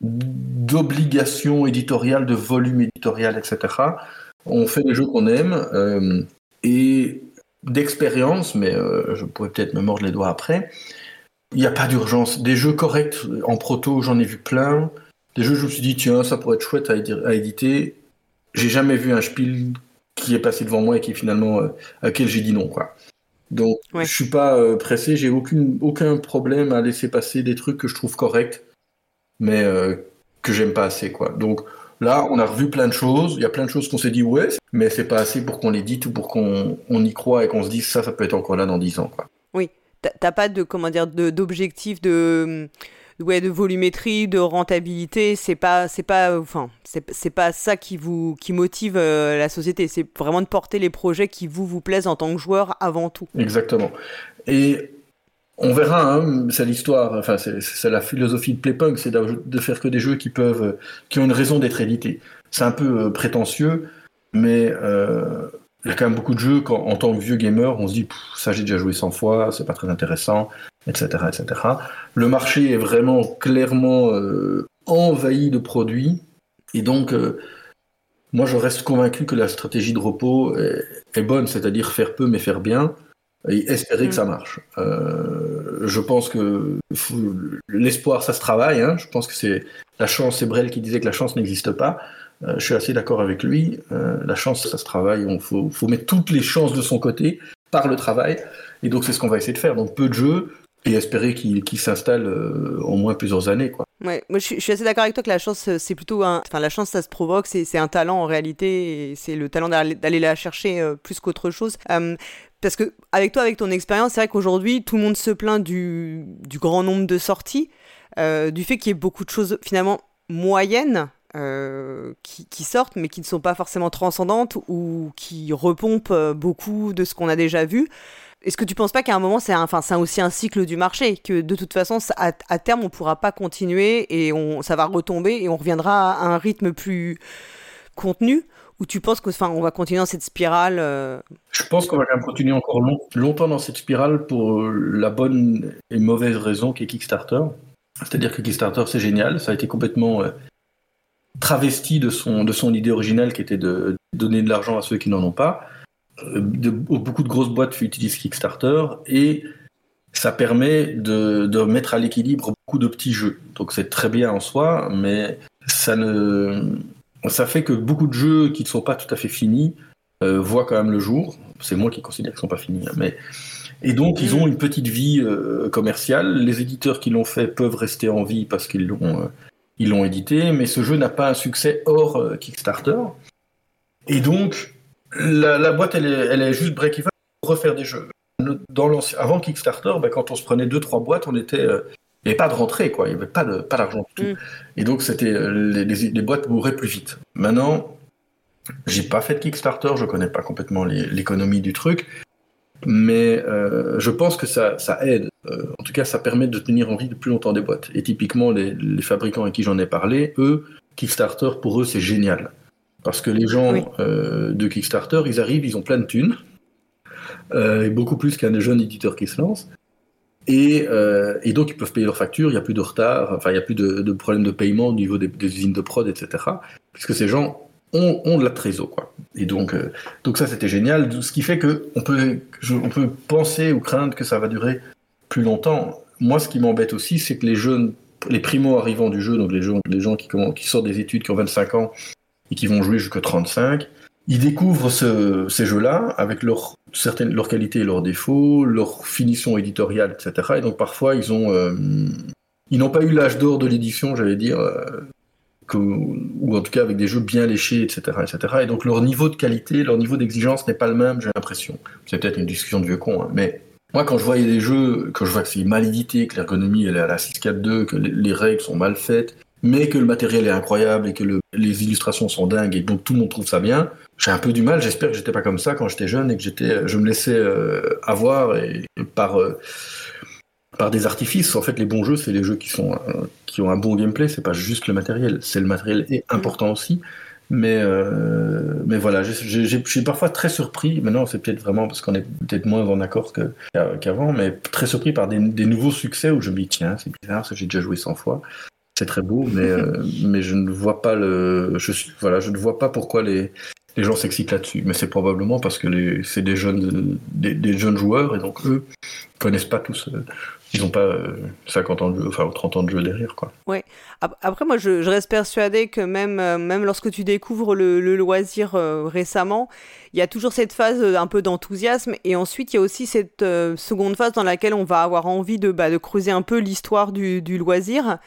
d'obligation éditoriale, de volume éditorial, etc. On fait les jeux qu'on aime. Euh, et d'expérience, mais euh, je pourrais peut-être me mordre les doigts après, il n'y a pas d'urgence. Des jeux corrects en proto, j'en ai vu plein. Des jeux, je me suis dit, tiens, ça pourrait être chouette à, éditer. J'ai jamais vu un spiel qui est passé devant moi et qui finalement, euh, à quel j'ai dit non, quoi. Donc, je je suis pas euh, pressé, j'ai aucune, aucun problème à laisser passer des trucs que je trouve corrects, mais que j'aime pas assez, quoi. Donc, Là, on a revu plein de choses. Il y a plein de choses qu'on s'est dit ouais, mais c'est pas assez pour qu'on les dise ou pour qu'on y croit et qu'on se dise ça, ça peut être encore là dans 10 ans. Quoi. Oui, t'as pas de comment dire d'objectif de, ouais, de volumétrie, de rentabilité. C'est pas c'est pas enfin c'est pas ça qui vous qui motive euh, la société. C'est vraiment de porter les projets qui vous vous plaisent en tant que joueur avant tout. Exactement. Et on verra, hein, c'est l'histoire, enfin c'est la philosophie de Playpunk, c'est de faire que des jeux qui peuvent, qui ont une raison d'être édités. C'est un peu euh, prétentieux, mais euh, il y a quand même beaucoup de jeux quand, en tant que vieux gamer, on se dit ça j'ai déjà joué 100 fois, c'est pas très intéressant, etc., etc. Le marché est vraiment clairement euh, envahi de produits, et donc euh, moi je reste convaincu que la stratégie de repos est bonne, c'est-à-dire faire peu mais faire bien et espérer que ça marche. Euh, je pense que l'espoir, ça se travaille. Hein. Je pense que c'est la chance. C'est Brel qui disait que la chance n'existe pas. Euh, je suis assez d'accord avec lui. Euh, la chance, ça se travaille. Il faut, faut, mettre toutes les chances de son côté par le travail. Et donc, c'est ce qu'on va essayer de faire. Donc, peu de jeux et espérer qu'il qu s'installe euh, au moins plusieurs années. Quoi. Ouais, moi je suis, assez d'accord avec toi que la chance, c'est plutôt. Enfin, la chance, ça se provoque, c'est un talent en réalité. C'est le talent d'aller la chercher euh, plus qu'autre chose. Euh, parce que, avec toi, avec ton expérience, c'est vrai qu'aujourd'hui, tout le monde se plaint du, du grand nombre de sorties, euh, du fait qu'il y ait beaucoup de choses finalement moyennes euh, qui, sortent, mais qui ne sont pas forcément transcendantes ou qui repompent euh, beaucoup de ce qu'on a déjà vu. Est-ce que tu penses pas qu'à un moment, c'est enfin, aussi un cycle du marché, que de toute façon, à, terme, on pourra pas continuer et ça va retomber et on reviendra à un rythme plus contenu? Ou tu penses qu'on on va continuer dans cette spirale euh... Je pense qu'on va continuer encore long, longtemps dans cette spirale pour la bonne et mauvaise raison qu'est Kickstarter. C'est-à-dire que Kickstarter, c'est génial, ça a été complètement euh, travesti de son, de son idée originale qui était de donner de l'argent à ceux qui n'en ont pas. Beaucoup de grosses boîtes utilisent Kickstarter et ça permet de, mettre à l'équilibre beaucoup de petits jeux. Donc c'est très bien en soi, mais ça ne ça fait que beaucoup de jeux qui ne sont pas tout à fait finis euh, voient quand même le jour. C'est moi qui considère qu'ils ne sont pas finis. Hein, mais... Et donc, ils ont une petite vie euh, commerciale. Les éditeurs qui l'ont fait peuvent rester en vie parce qu'ils l'ont euh, l'ont édité, mais ce jeu n'a pas un succès hors Kickstarter. Et donc, la, la boîte, elle est, elle est juste break-even pour refaire des jeux. Dans avant Kickstarter, ben, quand on se prenait deux, trois boîtes, on était il n'y avait pas de rentrée, quoi. Il n'y avait pas de pas d'argent du tout. Mm. Et donc c'était les, les, les, boîtes mourraient plus vite. Maintenant, j'ai pas fait de Kickstarter, je connais pas complètement l'économie du truc, mais euh, je pense que ça, ça aide. Euh, en tout cas, ça permet de tenir en vie de plus longtemps des boîtes. Et typiquement, les, les fabricants avec qui j'en ai parlé, eux, Kickstarter pour eux c'est génial, parce que les gens oui. euh, de Kickstarter, ils arrivent, ils ont plein de thunes, euh, et beaucoup plus qu'un jeune éditeur qui se lance. Et, euh, et, donc, ils peuvent payer leurs factures, il n'y a plus de retard, enfin, il n'y a plus de, de problème de paiement au niveau des, des, usines de prod, etc. Puisque ces gens ont, ont de la trésor, quoi. Et donc, donc ça, c'était génial. Ce qui fait qu'on peut, je, on peut penser ou craindre que ça va durer plus longtemps. Moi, ce qui m'embête aussi, c'est que les jeunes, les primo-arrivants du jeu, donc les gens, les gens qui, qui sortent des études, qui ont 25 ans et qui vont jouer jusqu'à 35, ils découvrent ce, ces jeux-là avec leur, certaines, leur qualité et leurs défauts, leur finition éditoriale, etc. Et donc parfois, ils ont, euh, n'ont pas eu l'âge d'or de l'édition, j'allais dire, euh, ou en tout cas avec des jeux bien léchés, etc., etc. Et donc leur niveau de qualité, leur niveau d'exigence n'est pas le même, j'ai l'impression. C'est peut-être une discussion de vieux con, hein, mais moi, quand je voyais des jeux, quand je vois que c'est mal édité, que l'ergonomie elle est à la 6.4.2, que les règles sont mal faites, mais que le matériel est incroyable et que le, les illustrations sont dingues et donc tout le monde trouve ça bien, j'ai un peu du mal. J'espère que j'étais pas comme ça quand j'étais jeune et que j'étais, je me laissais euh, avoir et, et par euh, par des artifices. En fait, les bons jeux, c'est les jeux qui sont euh, qui ont un bon gameplay. C'est pas juste le matériel. C'est le matériel est important aussi. Mais euh, mais voilà, je suis parfois très surpris. Maintenant, c'est peut-être vraiment parce qu'on est peut-être moins en accord qu'avant, mais très surpris par des, des, nouveaux succès où je me dis tiens, c'est bizarre, ça j'ai déjà joué 100 fois c'est très beau, mais, euh, mais je ne vois pas le, voilà, je ne vois pas pourquoi les, les gens s'excitent là-dessus. Mais c'est probablement parce que c'est des jeunes, des, jeunes joueurs et donc eux connaissent pas tous. Euh, ils n'ont pas 50 ans de jeu, enfin 30 ans de jeu derrière, quoi. Après, moi, je, je reste persuadé que même, euh, même lorsque tu découvres le, loisir euh, récemment, il y a toujours cette phase euh, un peu d'enthousiasme et ensuite il y a aussi cette euh, seconde phase dans laquelle on va avoir envie de, bah, de creuser un peu l'histoire du, du loisir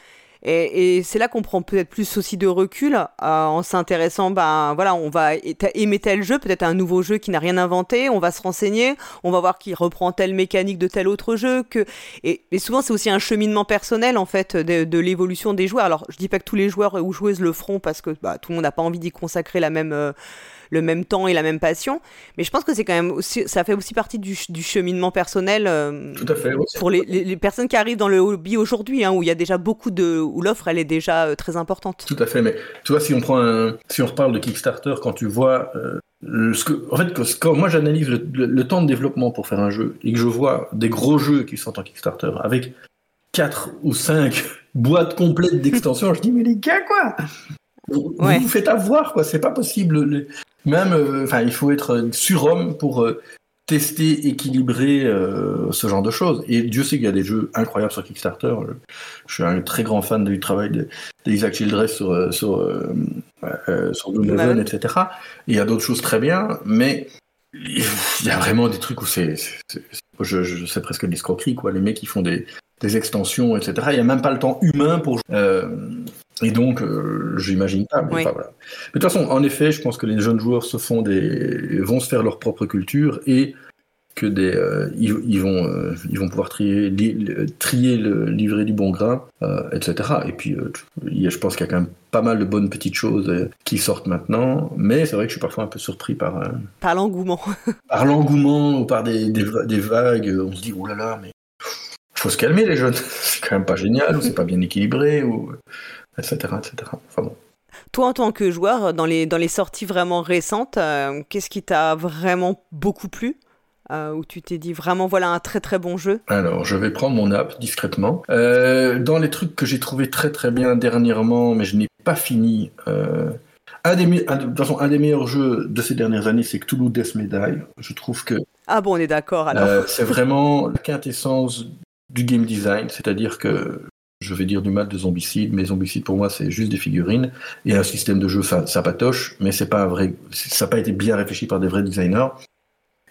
et, c'est là qu'on prend peut-être plus aussi de recul euh, en s'intéressant, ben voilà, on va aimer tel jeu, peut-être un nouveau jeu qui n'a rien inventé, on va se renseigner, on va voir qui reprend telle mécanique de tel autre jeu. Que... Et, souvent c'est aussi un cheminement personnel en fait de, de l'évolution des joueurs. Alors je dis pas que tous les joueurs ou joueuses le feront parce que bah, tout le monde n'a pas envie d'y consacrer la même... Euh, le même temps et la même passion. Mais je pense que c'est quand même aussi, ça fait aussi partie du, du cheminement personnel euh, Tout à fait, ouais, pour les, les, les, personnes qui arrivent dans le hobby aujourd'hui, hein, où il y a déjà beaucoup de, où l'offre elle est déjà très importante. Tout à fait, mais tu vois, si on prend un, si on reparle de Kickstarter, quand tu vois, ce que, en fait, quand moi j'analyse le, temps de développement pour faire un jeu et que je vois des gros jeux qui sont en Kickstarter avec 4 ou 5 boîtes complètes d'extensions, je dis mais les gars quoi vous, vous faites avoir quoi, c'est pas possible. Même, euh, enfin, il faut être surhomme pour euh, tester, équilibrer euh, ce genre de choses. Et Dieu sait qu'il y a des jeux incroyables sur Kickstarter. Je, suis un très grand fan du travail d'Isaac Childress sur sur sur Doom etc. Et il y a d'autres choses très bien, mais il y a vraiment des trucs où c'est, je, je sais presque de l'escroquerie quoi. Les mecs qui font des des extensions, etc. Il n'y a même pas le temps humain pour. Euh, et donc, euh, j'imagine pas. Mais, voilà. mais de toute façon, en effet, je pense que les jeunes joueurs se font des, vont se faire leur propre culture et que des, euh, ils, vont, euh, ils vont pouvoir trier, trier le livret du bon grain, etc. Et puis, je pense qu'il y a quand même pas mal de bonnes petites choses qui sortent maintenant, mais c'est vrai que je suis parfois un peu surpris par par l'engouement, par l'engouement ou par des, des, des, vagues. On se dit oh là là, mais faut se calmer les jeunes, c'est quand même pas génial, ou c'est pas bien équilibré, ou etc. etc. Enfin bon. Toi, en tant que joueur, dans les, dans les sorties vraiment récentes, euh, qu'est-ce qui t'a vraiment beaucoup plu euh, Où tu t'es dit vraiment, voilà un très très bon jeu? Alors, je vais prendre mon app discrètement. Euh, dans les trucs que j'ai trouvé très très bien dernièrement, mais je n'ai pas fini, un des, de toute façon, un des meilleurs jeux de ces dernières années, c'est Cthulhu Death Medaille. Je trouve que. Ah bon, on est d'accord alors. c'est vraiment la quintessence du game design, c'est-à-dire que je vais dire du mal de Zombicide, mais Zombicide pour moi c'est juste des figurines et un système de jeu ça, patoche, mais c'est pas un vrai, ça n'a pas été bien réfléchi par des vrais designers.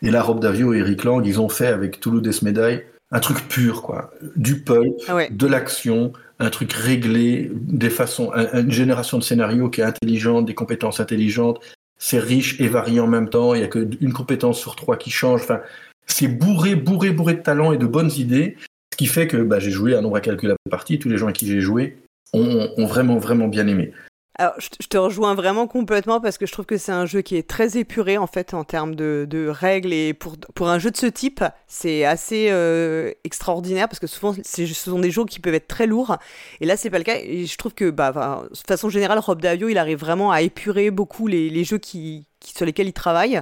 Et là, Rob Davio et Eric Lang, ils ont fait avec Toulouse Death Medaille un truc pur, quoi, du pulp, ah de l'action, un truc réglé, des façons, une génération de scénarios qui est intelligente, des compétences intelligentes. C'est riche et varié en même temps. Il y a qu'une compétence sur trois qui change. Enfin, c'est bourré, bourré, bourré de talent et de bonnes idées. Qui fait que bah, j'ai joué un nombre incalculable de parties. Tous les gens à qui j'ai joué ont, vraiment, vraiment bien aimé. Alors, je te rejoins vraiment complètement parce que je trouve que c'est un jeu qui est très épuré en fait en termes de, règles et pour, un jeu de ce type, c'est assez euh, extraordinaire parce que souvent ce sont des jeux qui peuvent être très lourds et là c'est pas le cas et je trouve que bah, de façon générale Rob Davio il arrive vraiment à épurer beaucoup les jeux qui, sur lesquels il travaille.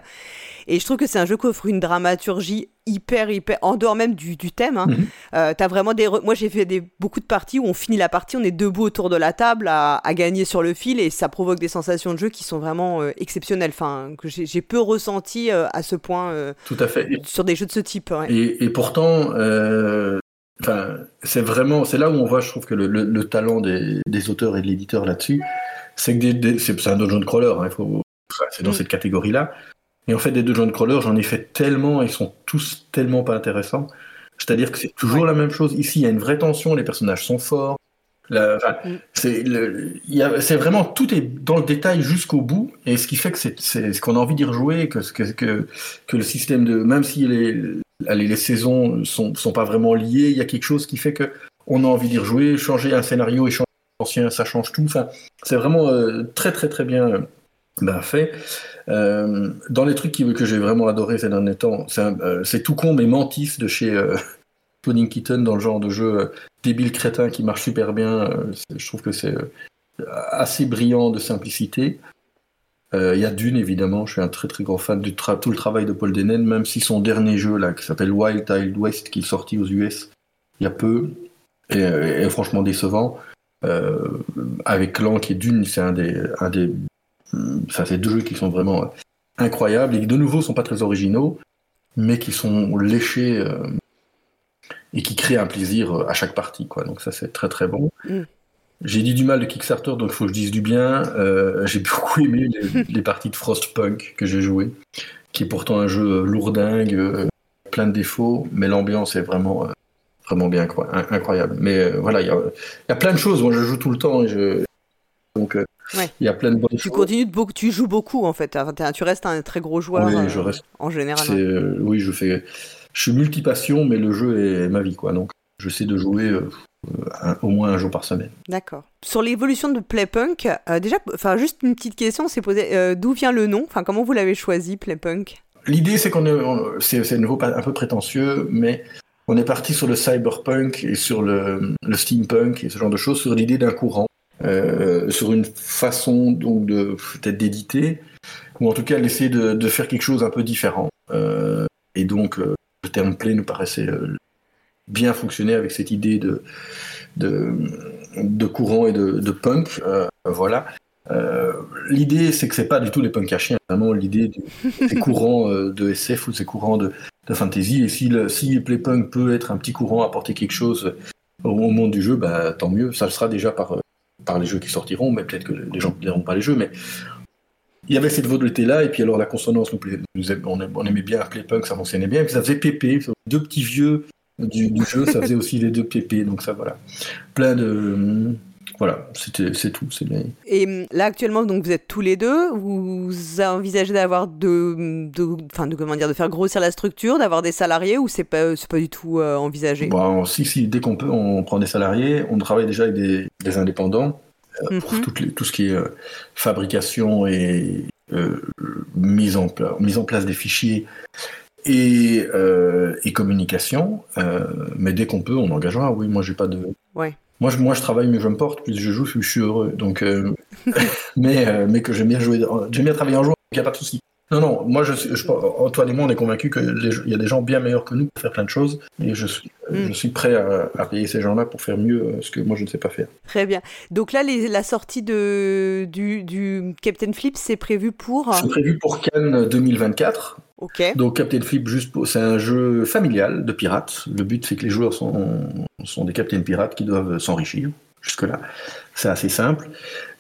Et je trouve que c'est un jeu qui offre une dramaturgie hyper, hyper, en dehors même du, thème. Hein. Mhm. Euh, as vraiment des, moi j'ai fait des, beaucoup de parties où on finit la partie, on est debout autour de la table à, gagner sur le fil et ça provoque des sensations de jeu qui sont vraiment euh, exceptionnelles. Enfin, que j'ai peu ressenti euh, à ce point. Tout à fait. Sur des jeux de ce type. Et, pourtant. Enfin, c'est vraiment, c'est là où on voit, je trouve que le, talent des, auteurs et de l'éditeur là-dessus, c'est que c'est un dungeon crawler. Hein, il c'est dans mm. cette catégorie-là. Et en fait, des dungeon crawlers, j'en ai fait tellement, ils sont tous tellement pas intéressants. C'est-à-dire que c'est toujours la même chose. Ici, il y a une vraie tension, les personnages sont forts. Mm. C'est vraiment tout est dans le détail jusqu'au bout, et ce qui fait que c'est ce qu'on a envie d'y rejouer, que, que, que, que, le système de, même si les, les saisons sont, sont pas vraiment liées, il y a quelque chose qui fait que on a envie d'y rejouer, changer un scénario et changer l'ancien, ça change tout. Enfin, c'est vraiment euh, très très très bien ben, fait. Euh, dans les trucs que j'ai vraiment adoré ces derniers temps, euh, c'est tout con mais Mantis de chez euh, Tony Keaton dans le genre de jeu euh, débile crétin qui marche super bien. je trouve que c'est assez brillant de simplicité. Il y a Dune évidemment, je suis un très très grand fan de tout le travail de Paul Denen, même si son dernier jeu là qui s'appelle Wild Wild West qui est sorti aux US il y a peu est, franchement décevant. avec Clan qui est Dune, c'est un des ça, c'est deux jeux qui sont vraiment incroyables et qui, de nouveau, sont pas très originaux, mais qui sont léchés euh, et qui créent un plaisir euh, à chaque partie. Quoi. Donc, ça, c'est très très bon. Mm. J'ai dit du mal de Kickstarter, donc il faut que je dise du bien. Euh, j'ai beaucoup aimé les, parties de Frostpunk que j'ai joué, qui est pourtant un jeu lourdingue, plein de défauts, mais l'ambiance est vraiment, vraiment bien, quoi, incroyable. Mais voilà, il y a, y a, plein de choses. Moi, je joue tout le temps et donc il y a plein de bonnes tu continues de beaucoup, tu joues beaucoup en fait. tu restes un très gros joueur oui, je euh, reste... en général. Euh, oui, je fais. Je suis multipassion, mais le jeu est ma vie quoi. Donc je sais de jouer euh, au moins un jour par semaine. D'accord. Sur l'évolution de Playpunk, déjà, enfin juste une petite question, c'est posé d'où vient le nom? Enfin comment vous l'avez choisi Playpunk? L'idée c'est qu'on est, c'est, un peu prétentieux, mais on est parti sur le cyberpunk et sur le, le steampunk et ce genre de choses, sur l'idée d'un courant, euh, sur une façon donc de peut-être d'éditer, ou en tout cas d'essayer de, de, faire quelque chose un peu différent. Euh, et donc euh, le terme play nous paraissait bien fonctionner avec cette idée de, de, de courant et de, de punk. Voilà. L'idée, c'est que c'est pas du tout les punks à chiens, vraiment l'idée de ces courants de SF ou ces courants de, de fantasy. Et si, le, si Playpunk peut être un petit courant, apporter quelque chose au, au monde du jeu, bah, tant mieux. Ça le sera déjà par, par les jeux qui sortiront, mais peut-être que les gens ne liront pas les jeux. Mais il y avait cette volonté-là, et puis alors la consonance, on, aimait bien Playpunk, ça fonctionnait bien, et puis ça faisait PP, deux petits vieux du, du jeu, ça faisait aussi les deux PP, donc ça voilà. Plein de voilà, c'est tout. Bien. Et là actuellement, donc vous êtes tous les deux. Vous envisagez d'avoir de, de, enfin de comment dire, de faire grossir la structure, d'avoir des salariés ou c'est pas, pas du tout euh, envisagé? Bon, Si, si, dès qu'on peut, on prend des salariés. On travaille déjà avec des, des indépendants euh, pour mm -hmm. les, tout ce qui est euh, fabrication et mise en mise en place des fichiers et, et communication. mais dès qu'on peut, on engagera. Oui, moi j'ai pas de. Ouais. Moi je, moi, je travaille, mais je me porte. Plus je joue, plus je suis heureux. Donc, euh, mais, euh, mais que j'aime bien jouer, j'aime bien travailler en joueur. Il n'y a pas de souci. Non, non. Moi, je, je, Antoine et moi, on est convaincus qu'il y a des gens bien meilleurs que nous pour faire plein de choses. Et je suis, mm. je suis prêt à, à payer ces gens-là pour faire mieux ce que moi je ne sais pas faire. Très bien. Donc là, les, la sortie de, du, du Captain Flip, c'est prévu pour. C'est prévu pour Cannes 2024. Donc Captain Flip, c'est un jeu familial de pirates. Le but c'est que les joueurs sont, des captains pirates qui doivent s'enrichir. Jusque-là, c'est assez simple.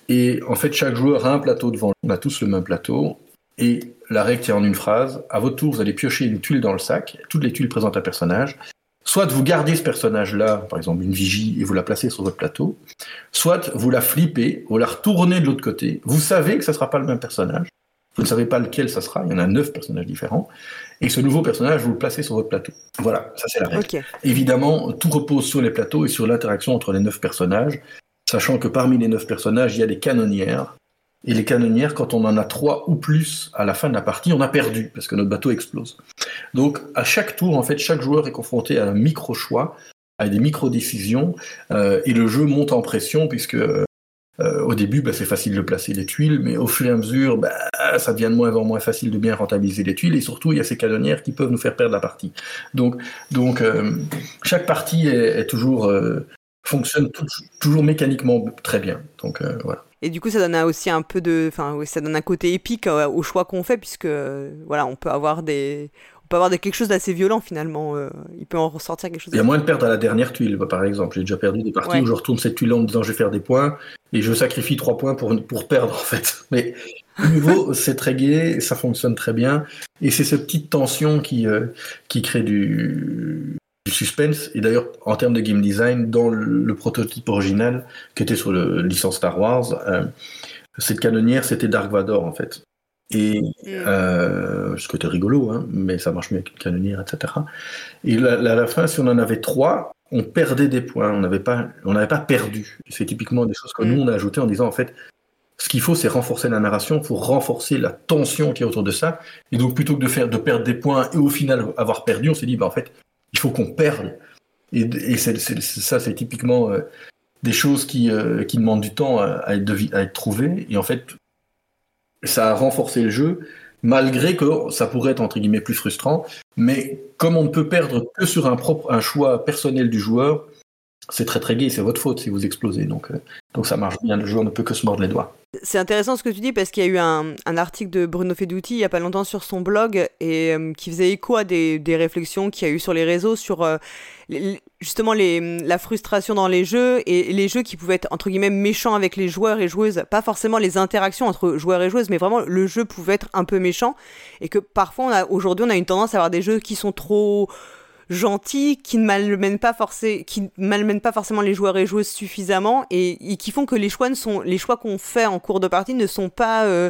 Et en fait, chaque joueur a un plateau devant. On a tous le même plateau. Et la règle tient en une phrase. À votre tour, vous allez piocher une tuile dans le sac. Toutes les tuiles présentent un personnage. Soit vous gardez ce personnage-là, par exemple une vigie, et vous la placez sur votre plateau. Soit vous la flippez, vous la retournez de l'autre côté. Vous savez que ce ne sera pas le même personnage. Vous ne savez pas lequel ça sera, il y en a neuf personnages différents. Et ce nouveau personnage, vous le placez sur votre plateau. Voilà, ça c'est la règle. Okay. Évidemment, tout repose sur les plateaux et sur l'interaction entre les neuf personnages, sachant que parmi les neuf personnages, il y a des canonnières. Et les canonnières, quand on en a trois ou plus à la fin de la partie, on a perdu, parce que notre bateau explose. Donc à chaque tour, en fait, chaque joueur est confronté à un micro-choix, à des micro-décisions, euh, et le jeu monte en pression, puisque euh, au début, bah, c'est facile de placer les tuiles, mais au fur et à mesure, bah, ça devient de moins en moins facile de bien rentabiliser les tuiles, et surtout, il y a ces canonnières qui peuvent nous faire perdre la partie. Donc, euh, chaque partie euh, fonctionne toujours mécaniquement très bien. Euh. Et du coup, ça donne aussi un peu de, enfin, ça donne un côté épique au choix qu'on fait, puisque voilà, on peut avoir des, on peut avoir quelque chose d'assez violent finalement. Euh, il peut en ressortir quelque chose. Il y a moins de perdre à la dernière tuile, par exemple. J'ai déjà perdu des parties ouais. où je retourne cette tuile en me disant je vais faire des points et je sacrifie trois points pour, pour perdre en fait. Mais au niveau, c'est très gai, ça fonctionne très bien et c'est cette petite tension qui, euh, qui crée du, du suspense. Et d'ailleurs, en termes de game design, dans le, le, prototype original qui était sur le licence Star Wars, euh, cette canonnière c'était Dark Vador en fait. Et euh, ce était rigolo, hein, mais ça marche mieux avec une canonnière, etc. Et à la, la, fin, si on en avait trois, on perdait des points, on n'avait pas, on n'avait pas perdu. C'est typiquement des choses que nous on a ajoutées en disant en fait, ce qu'il faut, c'est renforcer la narration, il faut renforcer la tension qui est autour de ça. Et donc plutôt que de faire de perdre des points et au final avoir perdu, on s'est dit bah en fait, il faut qu'on perde. Et, et c'est, c'est, ça, c'est typiquement euh, des choses qui, euh, qui demandent du temps à, à, être, à être trouvées. Et en fait, ça a renforcé le jeu, malgré que ça pourrait être entre guillemets plus frustrant. Mais comme on ne peut perdre que sur un, propre, un choix personnel du joueur, c'est très très gai, c'est votre faute si vous explosez. Donc, euh, donc ça marche bien, le joueur ne peut que se mordre les doigts. C'est intéressant ce que tu dis parce qu'il y a eu un, un, article de Bruno Feduti il n'y a pas longtemps sur son blog et euh, qui faisait écho à des, des réflexions qu'il y a eu sur les réseaux sur euh, justement les, la frustration dans les jeux et les jeux qui pouvaient être entre guillemets méchants avec les joueurs et joueuses. Pas forcément les interactions entre joueurs et joueuses, mais vraiment le jeu pouvait être un peu méchant et que parfois aujourd'hui on a une tendance à avoir des jeux qui sont trop gentils qui ne malmènent pas, qui malmènent pas forcément les joueurs et joueuses suffisamment et, et qui font que les choix, ne sont, les choix qu'on fait en cours de partie ne sont pas euh,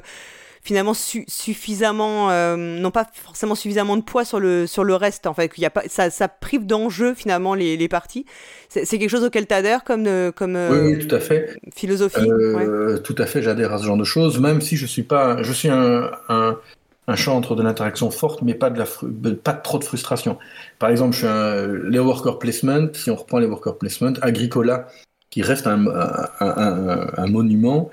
finalement su suffisamment euh, n'ont pas forcément suffisamment de poids sur le sur le reste en fait. Il y a pas ça, ça prive d'enjeu finalement les, les parties. C'est quelque chose auquel tu adhères comme euh, comme oui, oui, tout à fait. philosophie? Euh, ouais. tout à fait j'adhère à ce genre de choses même si je suis pas je suis un, un un chantre de l'interaction forte, mais pas de, la pas trop de frustration. Par exemple, je suis un, les worker placement, si on reprend les worker placement, Agricola, qui reste un, un, monument,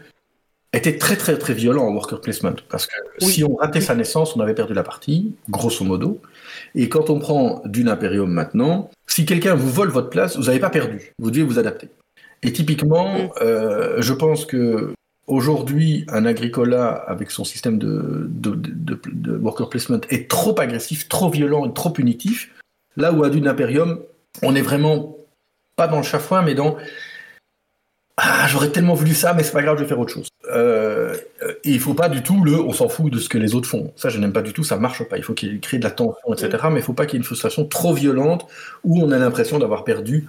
était très très très violent en worker placement. Parce que si on ratait sa naissance, on avait perdu la partie, grosso modo. Et quand on prend d'une Imperium maintenant, si quelqu'un vous vole votre place, vous n'avez pas perdu. Vous devez vous adapter. Et typiquement, mm. euh, je pense que Aujourd'hui, un Agricola, avec son système de, worker placement, est trop agressif, trop violent et trop punitif. Là où à Dune Imperium, on est vraiment pas dans le chafouin, mais dans ah, j'aurais tellement voulu ça, mais c'est pas grave, je vais faire autre chose. Euh, et il faut pas du tout le on s'en fout de ce que les autres font. Ça, je n'aime pas du tout, ça marche pas. Il faut qu'il crée de la tension, etc. Mais il faut pas qu'il y ait une frustration trop violente où on a l'impression d'avoir perdu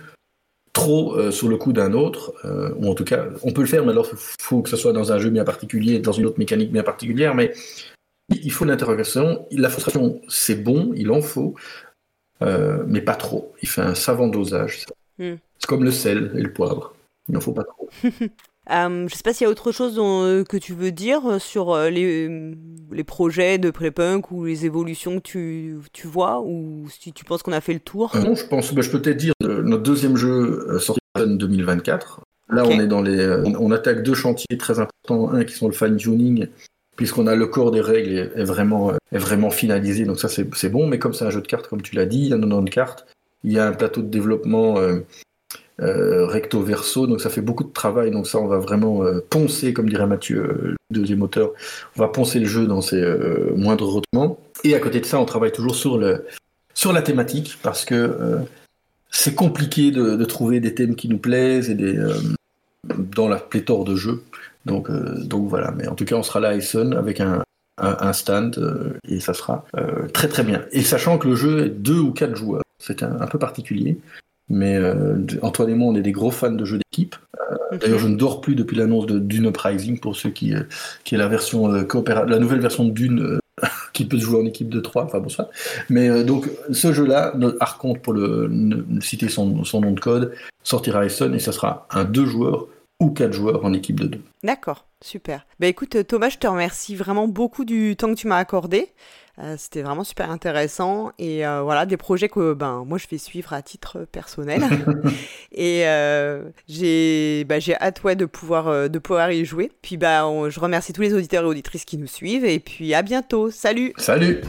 trop euh, sur le coup d'un autre, euh, ou en tout cas, on peut le faire, mais alors il faut que ce soit dans un jeu bien particulier, dans une autre mécanique bien particulière, mais il faut l'interrogation. La frustration, c'est bon, il en faut, euh, mais pas trop. Il fait un savant dosage. Hmm. C'est comme le sel et le poivre. Il n'en faut pas trop. je ne sais pas s'il y a autre chose que tu veux dire sur les, les projets de Prepunk ou les évolutions que tu, tu vois, ou si tu penses qu'on a fait le tour? Non, je pense, bah, je peux peut-être dire notre deuxième jeu euh, sorti en 2024. Là, on est dans les, euh, on, attaque deux chantiers très importants. Un qui sont le fine tuning, puisqu'on a le corps des règles est, vraiment, euh, est vraiment finalisé. Donc ça, c'est bon. Mais comme c'est un jeu de cartes, comme tu l'as dit, il y a 90 cartes. Il y a un plateau de développement recto verso. Donc ça fait beaucoup de travail. Donc ça, on va vraiment poncer, comme dirait Mathieu, le deuxième auteur. On va poncer le jeu dans ses moindres retournements. Et à côté de ça, on travaille toujours sur le sur la thématique parce que c'est compliqué de, trouver des thèmes qui nous plaisent et des, euh, dans la pléthore de jeux. Donc, euh, donc voilà, mais en tout cas, on sera là à Essen avec un, un, stand euh, et ça sera très très bien. Et sachant que le jeu est deux ou quatre joueurs, c'est un, peu particulier. Mais Antoine et moi, on est des gros fans de jeux d'équipe. D'ailleurs, je ne dors plus depuis l'annonce de Dune Uprising pour ceux qui, qui est la version la nouvelle version de Dune qui peut jouer en équipe de 3, enfin bon ça. Mais euh, donc ce jeu-là, Arconte pour le, citer son, son, nom de code, sortira à Essen et ça sera un 2 joueurs ou 4 joueurs en équipe de 2. D'accord, super. Bah écoute Thomas, je te remercie vraiment beaucoup du temps que tu m'as accordé. Euh, c'était vraiment super intéressant et euh, voilà des projets que ben moi je vais suivre à titre personnel et euh, j'ai bah, j'ai hâte ouais, de pouvoir de pouvoir y jouer. Puis bah je remercie tous les auditeurs et auditrices qui nous suivent et puis à bientôt. Salut. Salut.